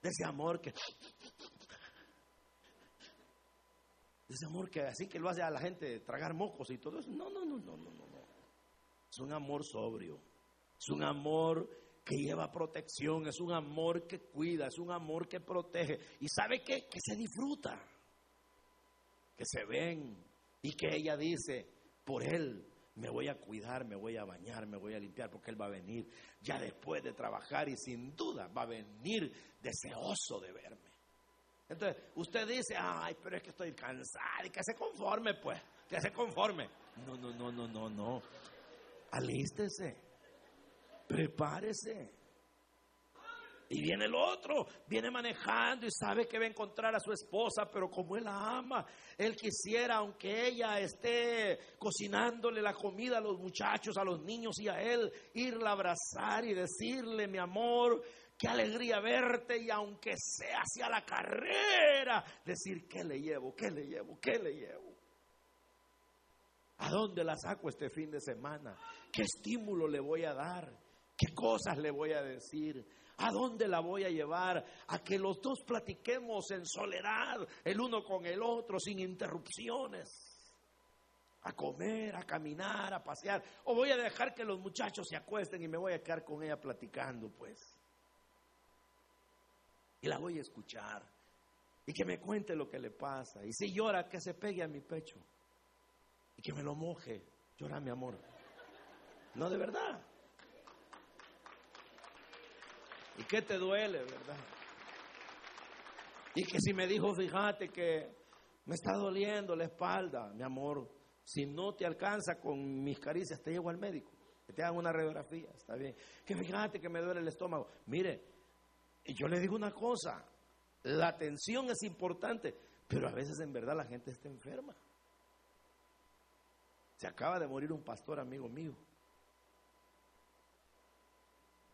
De ese amor que... De ese amor que así que lo hace a la gente tragar mocos y todo eso. No, no, no, no, no, no. Es un amor sobrio. Es un amor que lleva protección. Es un amor que cuida. Es un amor que protege. ¿Y sabe qué? Que se disfruta que se ven y que ella dice, por él me voy a cuidar, me voy a bañar, me voy a limpiar, porque él va a venir ya después de trabajar y sin duda va a venir deseoso de verme. Entonces, usted dice, ay, pero es que estoy cansada y que se conforme, pues, que se conforme. No, no, no, no, no, no. Alístese, prepárese. Y viene el otro, viene manejando y sabe que va a encontrar a su esposa, pero como él la ama, él quisiera, aunque ella esté cocinándole la comida a los muchachos, a los niños y a él, irla a abrazar y decirle, mi amor, qué alegría verte y aunque sea hacia la carrera, decir, ¿qué le llevo? ¿Qué le llevo? ¿Qué le llevo? ¿A dónde la saco este fin de semana? ¿Qué estímulo le voy a dar? ¿Qué cosas le voy a decir? ¿A dónde la voy a llevar? A que los dos platiquemos en soledad, el uno con el otro, sin interrupciones. A comer, a caminar, a pasear. O voy a dejar que los muchachos se acuesten y me voy a quedar con ella platicando, pues. Y la voy a escuchar. Y que me cuente lo que le pasa. Y si llora, que se pegue a mi pecho. Y que me lo moje. Llora, mi amor. No, de verdad. ¿Y qué te duele, verdad? Y que si me dijo, fíjate que me está doliendo la espalda, mi amor, si no te alcanza con mis caricias, te llevo al médico, que te hagan una radiografía, está bien. Que fíjate que me duele el estómago. Mire, y yo le digo una cosa, la atención es importante, pero a veces en verdad la gente está enferma. Se acaba de morir un pastor amigo mío.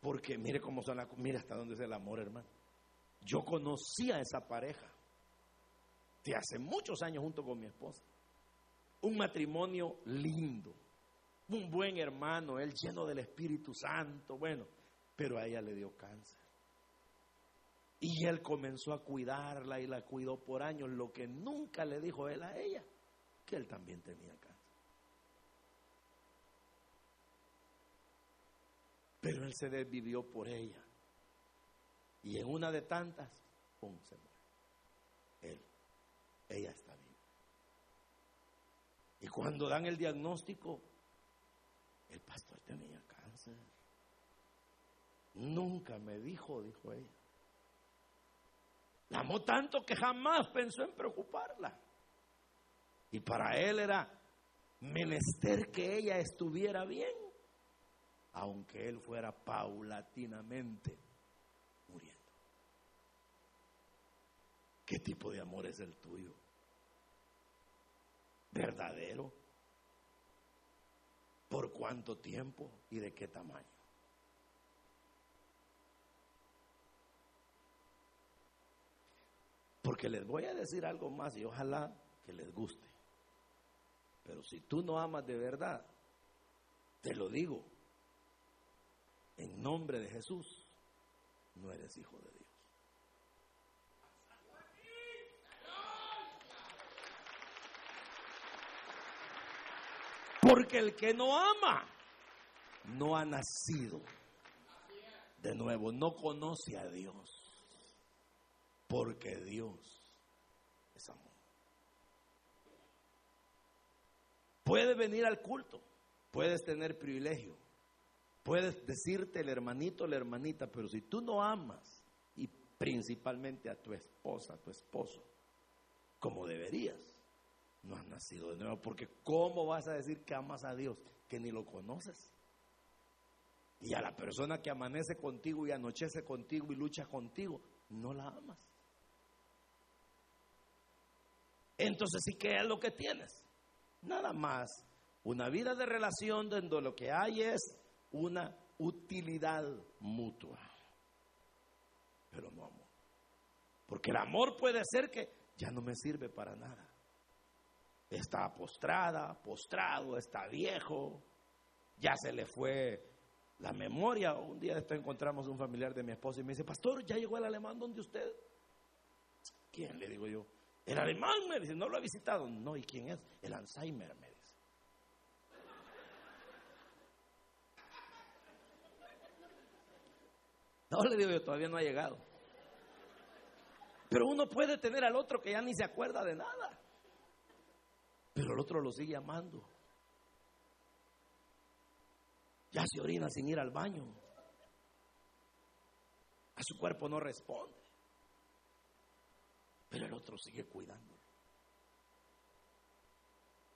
Porque mire cómo son las mire hasta dónde es el amor, hermano. Yo conocí a esa pareja de hace muchos años junto con mi esposa. Un matrimonio lindo, un buen hermano, él lleno del Espíritu Santo, bueno, pero a ella le dio cáncer. Y él comenzó a cuidarla y la cuidó por años, lo que nunca le dijo él a ella, que él también tenía cáncer. Pero él se desvivió por ella. Y en una de tantas, ¡pum! se muere. Él, ella está bien. Y cuando dan el diagnóstico, el pastor tenía cáncer. Nunca me dijo, dijo ella. La amó tanto que jamás pensó en preocuparla. Y para él era menester que ella estuviera bien aunque él fuera paulatinamente muriendo. ¿Qué tipo de amor es el tuyo? ¿Verdadero? ¿Por cuánto tiempo y de qué tamaño? Porque les voy a decir algo más y ojalá que les guste. Pero si tú no amas de verdad, te lo digo, en nombre de Jesús, no eres hijo de Dios. Porque el que no ama, no ha nacido de nuevo, no conoce a Dios. Porque Dios es amor. Puedes venir al culto, puedes tener privilegio, Puedes decirte el hermanito, la hermanita, pero si tú no amas, y principalmente a tu esposa, a tu esposo, como deberías, no has nacido de nuevo. Porque ¿cómo vas a decir que amas a Dios que ni lo conoces? Y a la persona que amanece contigo y anochece contigo y lucha contigo, no la amas. Entonces, ¿sí qué es lo que tienes? Nada más. Una vida de relación donde lo que hay es una utilidad mutua, pero no amor. Porque el amor puede ser que ya no me sirve para nada. Está postrada, postrado, está viejo, ya se le fue la memoria. Un día después encontramos un familiar de mi esposa y me dice, pastor, ¿ya llegó el alemán donde usted? ¿Quién? Le digo yo. El alemán me dice, no lo ha visitado. No, ¿y quién es? El Alzheimer, me No le digo todavía no ha llegado. Pero uno puede tener al otro que ya ni se acuerda de nada. Pero el otro lo sigue amando. Ya se orina sin ir al baño. A su cuerpo no responde. Pero el otro sigue cuidándolo.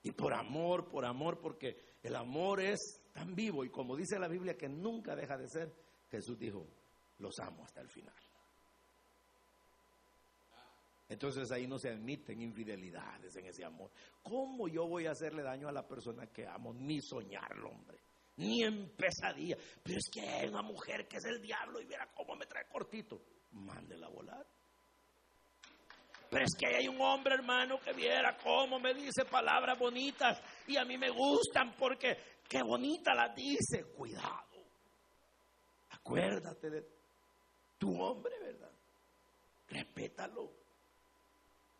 Y por amor, por amor, porque el amor es tan vivo y como dice la Biblia que nunca deja de ser, Jesús dijo, los amo hasta el final. Entonces ahí no se admiten infidelidades en ese amor. ¿Cómo yo voy a hacerle daño a la persona que amo? Ni soñarlo, hombre. Ni en pesadilla. Pero es que hay una mujer que es el diablo y mira cómo me trae cortito. Mándela a volar. Pero es que hay un hombre, hermano, que viera cómo me dice palabras bonitas y a mí me gustan porque qué bonita las dice. Cuidado. Acuérdate de hombre, ¿verdad? Respétalo.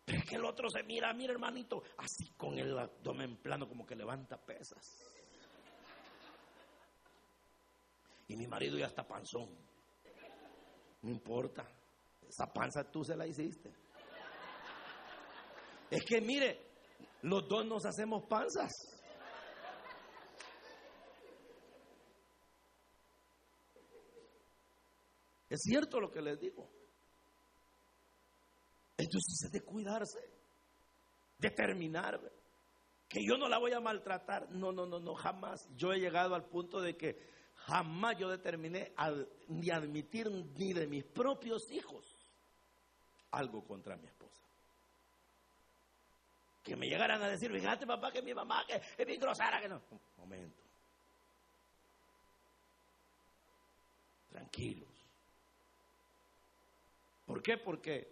Pero es que el otro se mira, mira hermanito, así con el abdomen plano como que levanta pesas. Y mi marido ya está panzón. No importa. Esa panza tú se la hiciste. Es que mire, los dos nos hacemos panzas. Es cierto lo que les digo. Entonces es de cuidarse, determinar que yo no la voy a maltratar. No, no, no, no, jamás. Yo he llegado al punto de que jamás yo determiné ni admitir ni de mis propios hijos algo contra mi esposa. Que me llegaran a decir, fíjate papá que mi mamá que es bien grosera, que no. momento. Tranquilos. ¿Por qué? Porque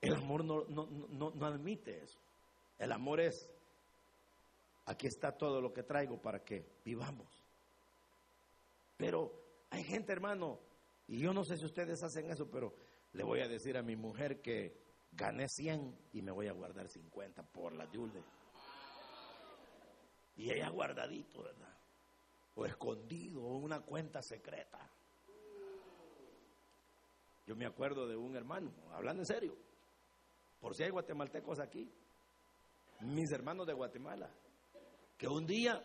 el amor no, no, no, no admite eso. El amor es, aquí está todo lo que traigo para que vivamos. Pero hay gente, hermano, y yo no sé si ustedes hacen eso, pero le voy a decir a mi mujer que gané 100 y me voy a guardar 50 por la Yulde. Y ella guardadito, ¿verdad? O escondido, o una cuenta secreta. Yo me acuerdo de un hermano, hablando en serio, por si hay guatemaltecos aquí, mis hermanos de Guatemala, que un día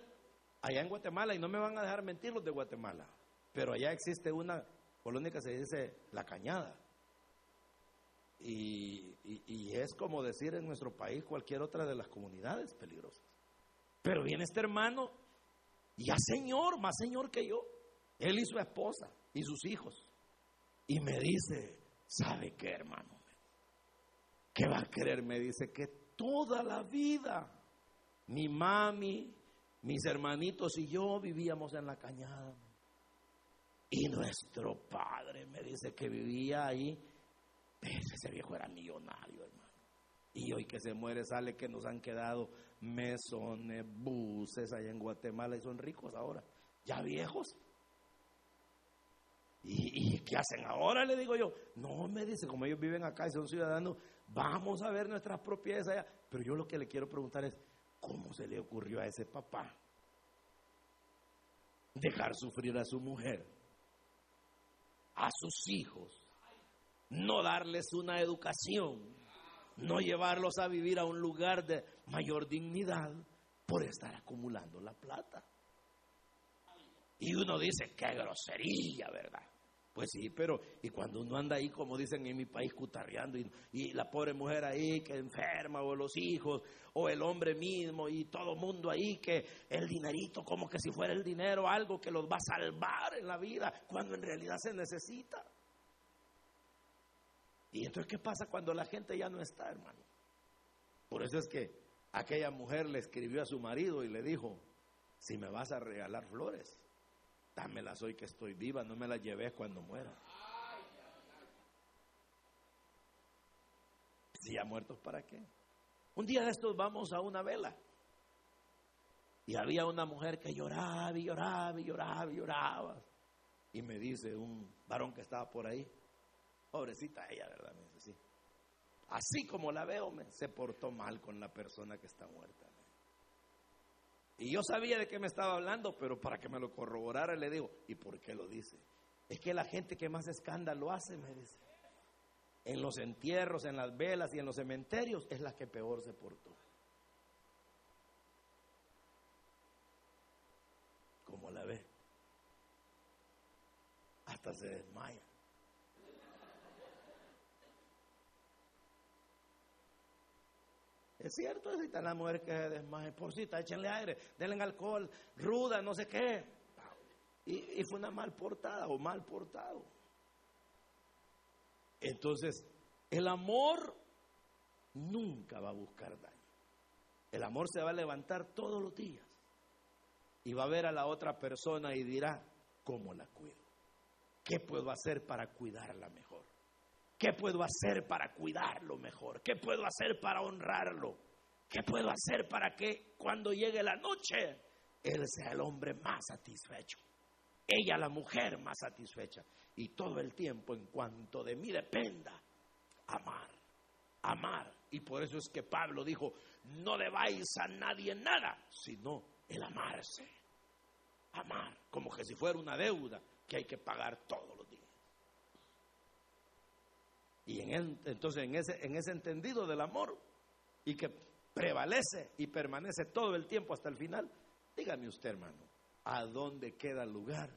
allá en Guatemala, y no me van a dejar mentir los de Guatemala, pero allá existe una colonia que se dice La Cañada. Y, y, es como decir en nuestro país cualquier otra de las comunidades peligrosas. Pero viene este hermano, ya señor, más señor que yo, él y su esposa y sus hijos. Y me dice, ¿sabe qué hermano? ¿Qué va a querer? Me dice que toda la vida mi mami, mis hermanitos y yo vivíamos en la cañada. Y nuestro padre me dice que vivía ahí. Ese viejo era millonario, hermano. Y hoy que se muere sale que nos han quedado mesones, buses allá en Guatemala y son ricos ahora, ya viejos. ¿Y, ¿Y, qué hacen ahora? Le digo yo. No, me dice, como ellos viven acá y son ciudadanos, vamos a ver nuestras propiedades allá. Pero yo lo que le quiero preguntar es, ¿cómo se le ocurrió a ese papá dejar sufrir a su mujer, a sus hijos, no darles una educación, no llevarlos a vivir a un lugar de mayor dignidad por estar acumulando la plata? Y uno dice, qué grosería, ¿verdad? Pues sí, pero y cuando uno anda ahí, como dicen en mi país, cutarreando, y, la pobre mujer ahí que enferma, o los hijos, o el hombre mismo, y todo mundo ahí, que el dinerito, como que si fuera el dinero algo que los va a salvar en la vida, cuando en realidad se necesita. Y entonces, ¿qué pasa cuando la gente ya no está, hermano? Por eso es que aquella mujer le escribió a su marido y le dijo, si me vas a regalar flores, dámelas hoy que estoy viva, no me las lleves cuando muera. Si ya muertos, ¿para qué? Un día de estos vamos a una vela. Y había una mujer que lloraba y lloraba y lloraba y lloraba. Y me dice un varón que estaba por ahí, pobrecita ella, ¿verdad? Me dice, sí. Así como la veo, me, se portó mal con la persona que está muerta. Y yo sabía de qué me estaba hablando, pero para que me lo corroborara le digo, ¿y por qué lo dice? Es que la gente que más escándalo hace, me dice, en los entierros, en las velas y en los cementerios, es la que peor se portó. Como la ve, hasta se desmaya. Cierto, necesitan la mujer que desmaye. Por cita, échenle aire, denle alcohol, ruda, no sé qué. Y, fue una mal portada o mal portado. Entonces, el amor nunca va a buscar daño. El amor se va a levantar todos los días y va a ver a la otra persona y dirá, ¿cómo la cuido? ¿Qué puedo hacer para cuidarla mejor? ¿Qué puedo hacer para cuidarlo mejor? ¿Qué puedo hacer para honrarlo? ¿Qué puedo hacer para que cuando llegue la noche, él sea el hombre más satisfecho? Ella la mujer más satisfecha. Y todo el tiempo, en cuanto de mí dependa, amar, amar. Y por eso es que Pablo dijo, no debáis a nadie nada, sino el amarse. Amar, como que si fuera una deuda que hay que pagar todos. Y en entonces en ese, en ese entendido del amor y que prevalece y permanece todo el tiempo hasta el final, dígame usted hermano, ¿a dónde queda lugar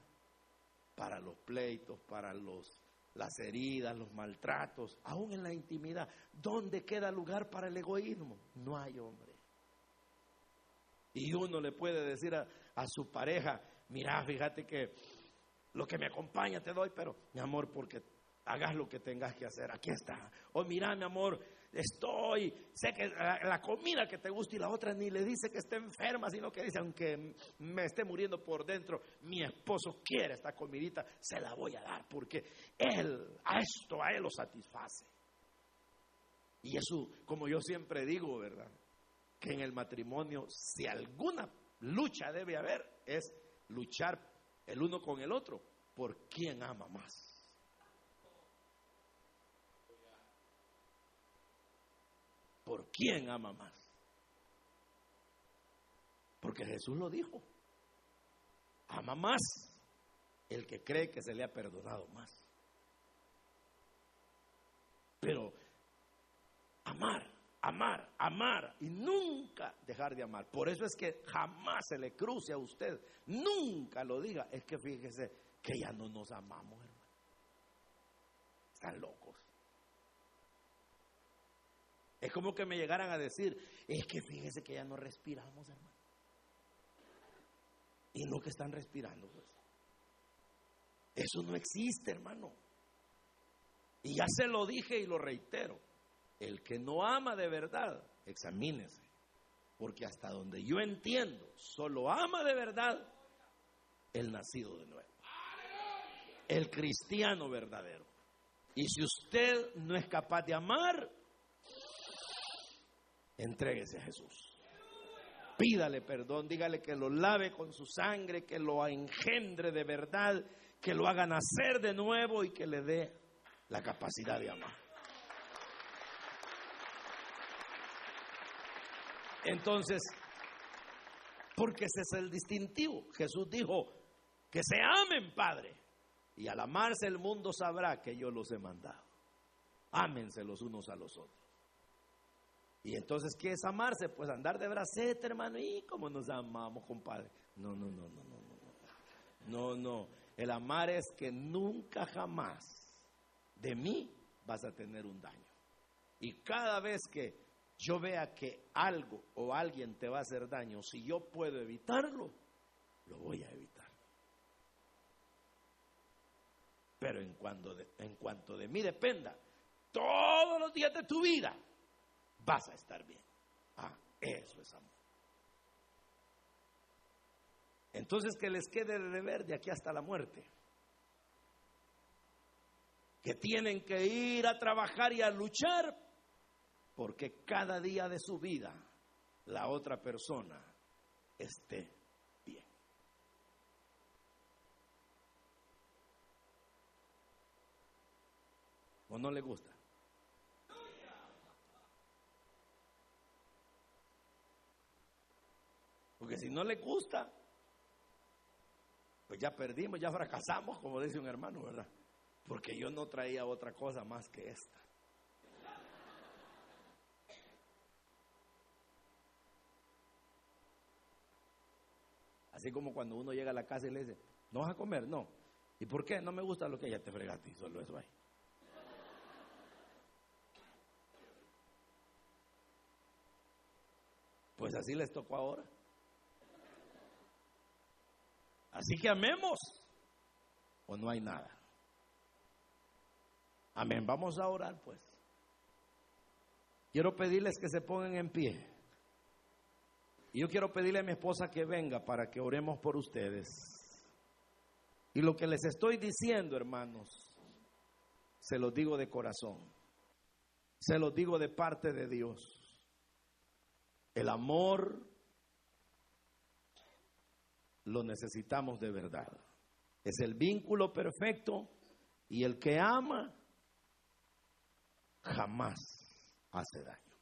para los pleitos, para los las heridas, los maltratos, aún en la intimidad. ¿Dónde queda lugar para el egoísmo? No hay hombre. Y uno le puede decir a, a su pareja, mira, fíjate que lo que me acompaña te doy, pero mi amor, porque hagas lo que tengas que hacer, aquí está. O mira, mi amor, estoy, sé que la, comida que te gusta y la otra ni le dice que esté enferma, sino que dice, aunque me esté muriendo por dentro, mi esposo quiere esta comidita, se la voy a dar, porque él, a esto, a él lo satisface. Y eso, como yo siempre digo, ¿verdad? Que en el matrimonio, si alguna lucha debe haber, es luchar el uno con el otro por quién ama más. ¿Por quién ama más? Porque Jesús lo dijo. Ama más el que cree que se le ha perdonado más. Pero amar, amar, amar y nunca dejar de amar. Por eso es que jamás se le cruce a usted, nunca lo diga. Es que fíjese que ya no nos amamos, hermano. Están locos. Es como que me llegaran a decir, es que fíjese que ya no respiramos, hermano. Y no que están respirando, pues. Eso no existe, hermano. Y ya se lo dije y lo reitero. El que no ama de verdad, examínese. Porque hasta donde yo entiendo, solo ama de verdad el nacido de nuevo. El cristiano verdadero. Y si usted no es capaz de amar, Entréguese a Jesús. Pídale perdón, dígale que lo lave con su sangre, que lo engendre de verdad, que lo haga nacer de nuevo y que le dé la capacidad de amar. Entonces, porque ese es el distintivo. Jesús dijo que se amen, Padre. Y al amarse el mundo sabrá que yo los he mandado. Ámense los unos a los otros. Y entonces, ¿qué es amarse? Pues andar de bracete, hermano. ¿Y cómo nos amamos, compadre? No, no, no, no, no, no. No, no. El amar es que nunca jamás de mí vas a tener un daño. Y cada vez que yo vea que algo o alguien te va a hacer daño, si yo puedo evitarlo, lo voy a evitar. Pero en cuanto en cuanto de mí dependa, todos los días de tu vida, vas a estar bien. Ah, eso es amor. Entonces que les quede de deber de aquí hasta la muerte. Que tienen que ir a trabajar y a luchar porque cada día de su vida la otra persona esté bien. ¿O no le gusta? Porque si no le gusta, pues ya perdimos, ya fracasamos, como dice un hermano, ¿verdad? Porque yo no traía otra cosa más que esta. Así como cuando uno llega a la casa y le dice, ¿no vas a comer? No. ¿Y por qué? No me gusta lo que ella te fregaste, solo eso ahí. Pues así les tocó ahora. Así que amemos o no hay nada. Amén. Vamos a orar pues. Quiero pedirles que se pongan en pie. Y yo quiero pedirle a mi esposa que venga para que oremos por ustedes. Y lo que les estoy diciendo, hermanos, se los digo de corazón. Se los digo de parte de Dios. El amor lo necesitamos de verdad. Es el vínculo perfecto y el que ama jamás hace daño.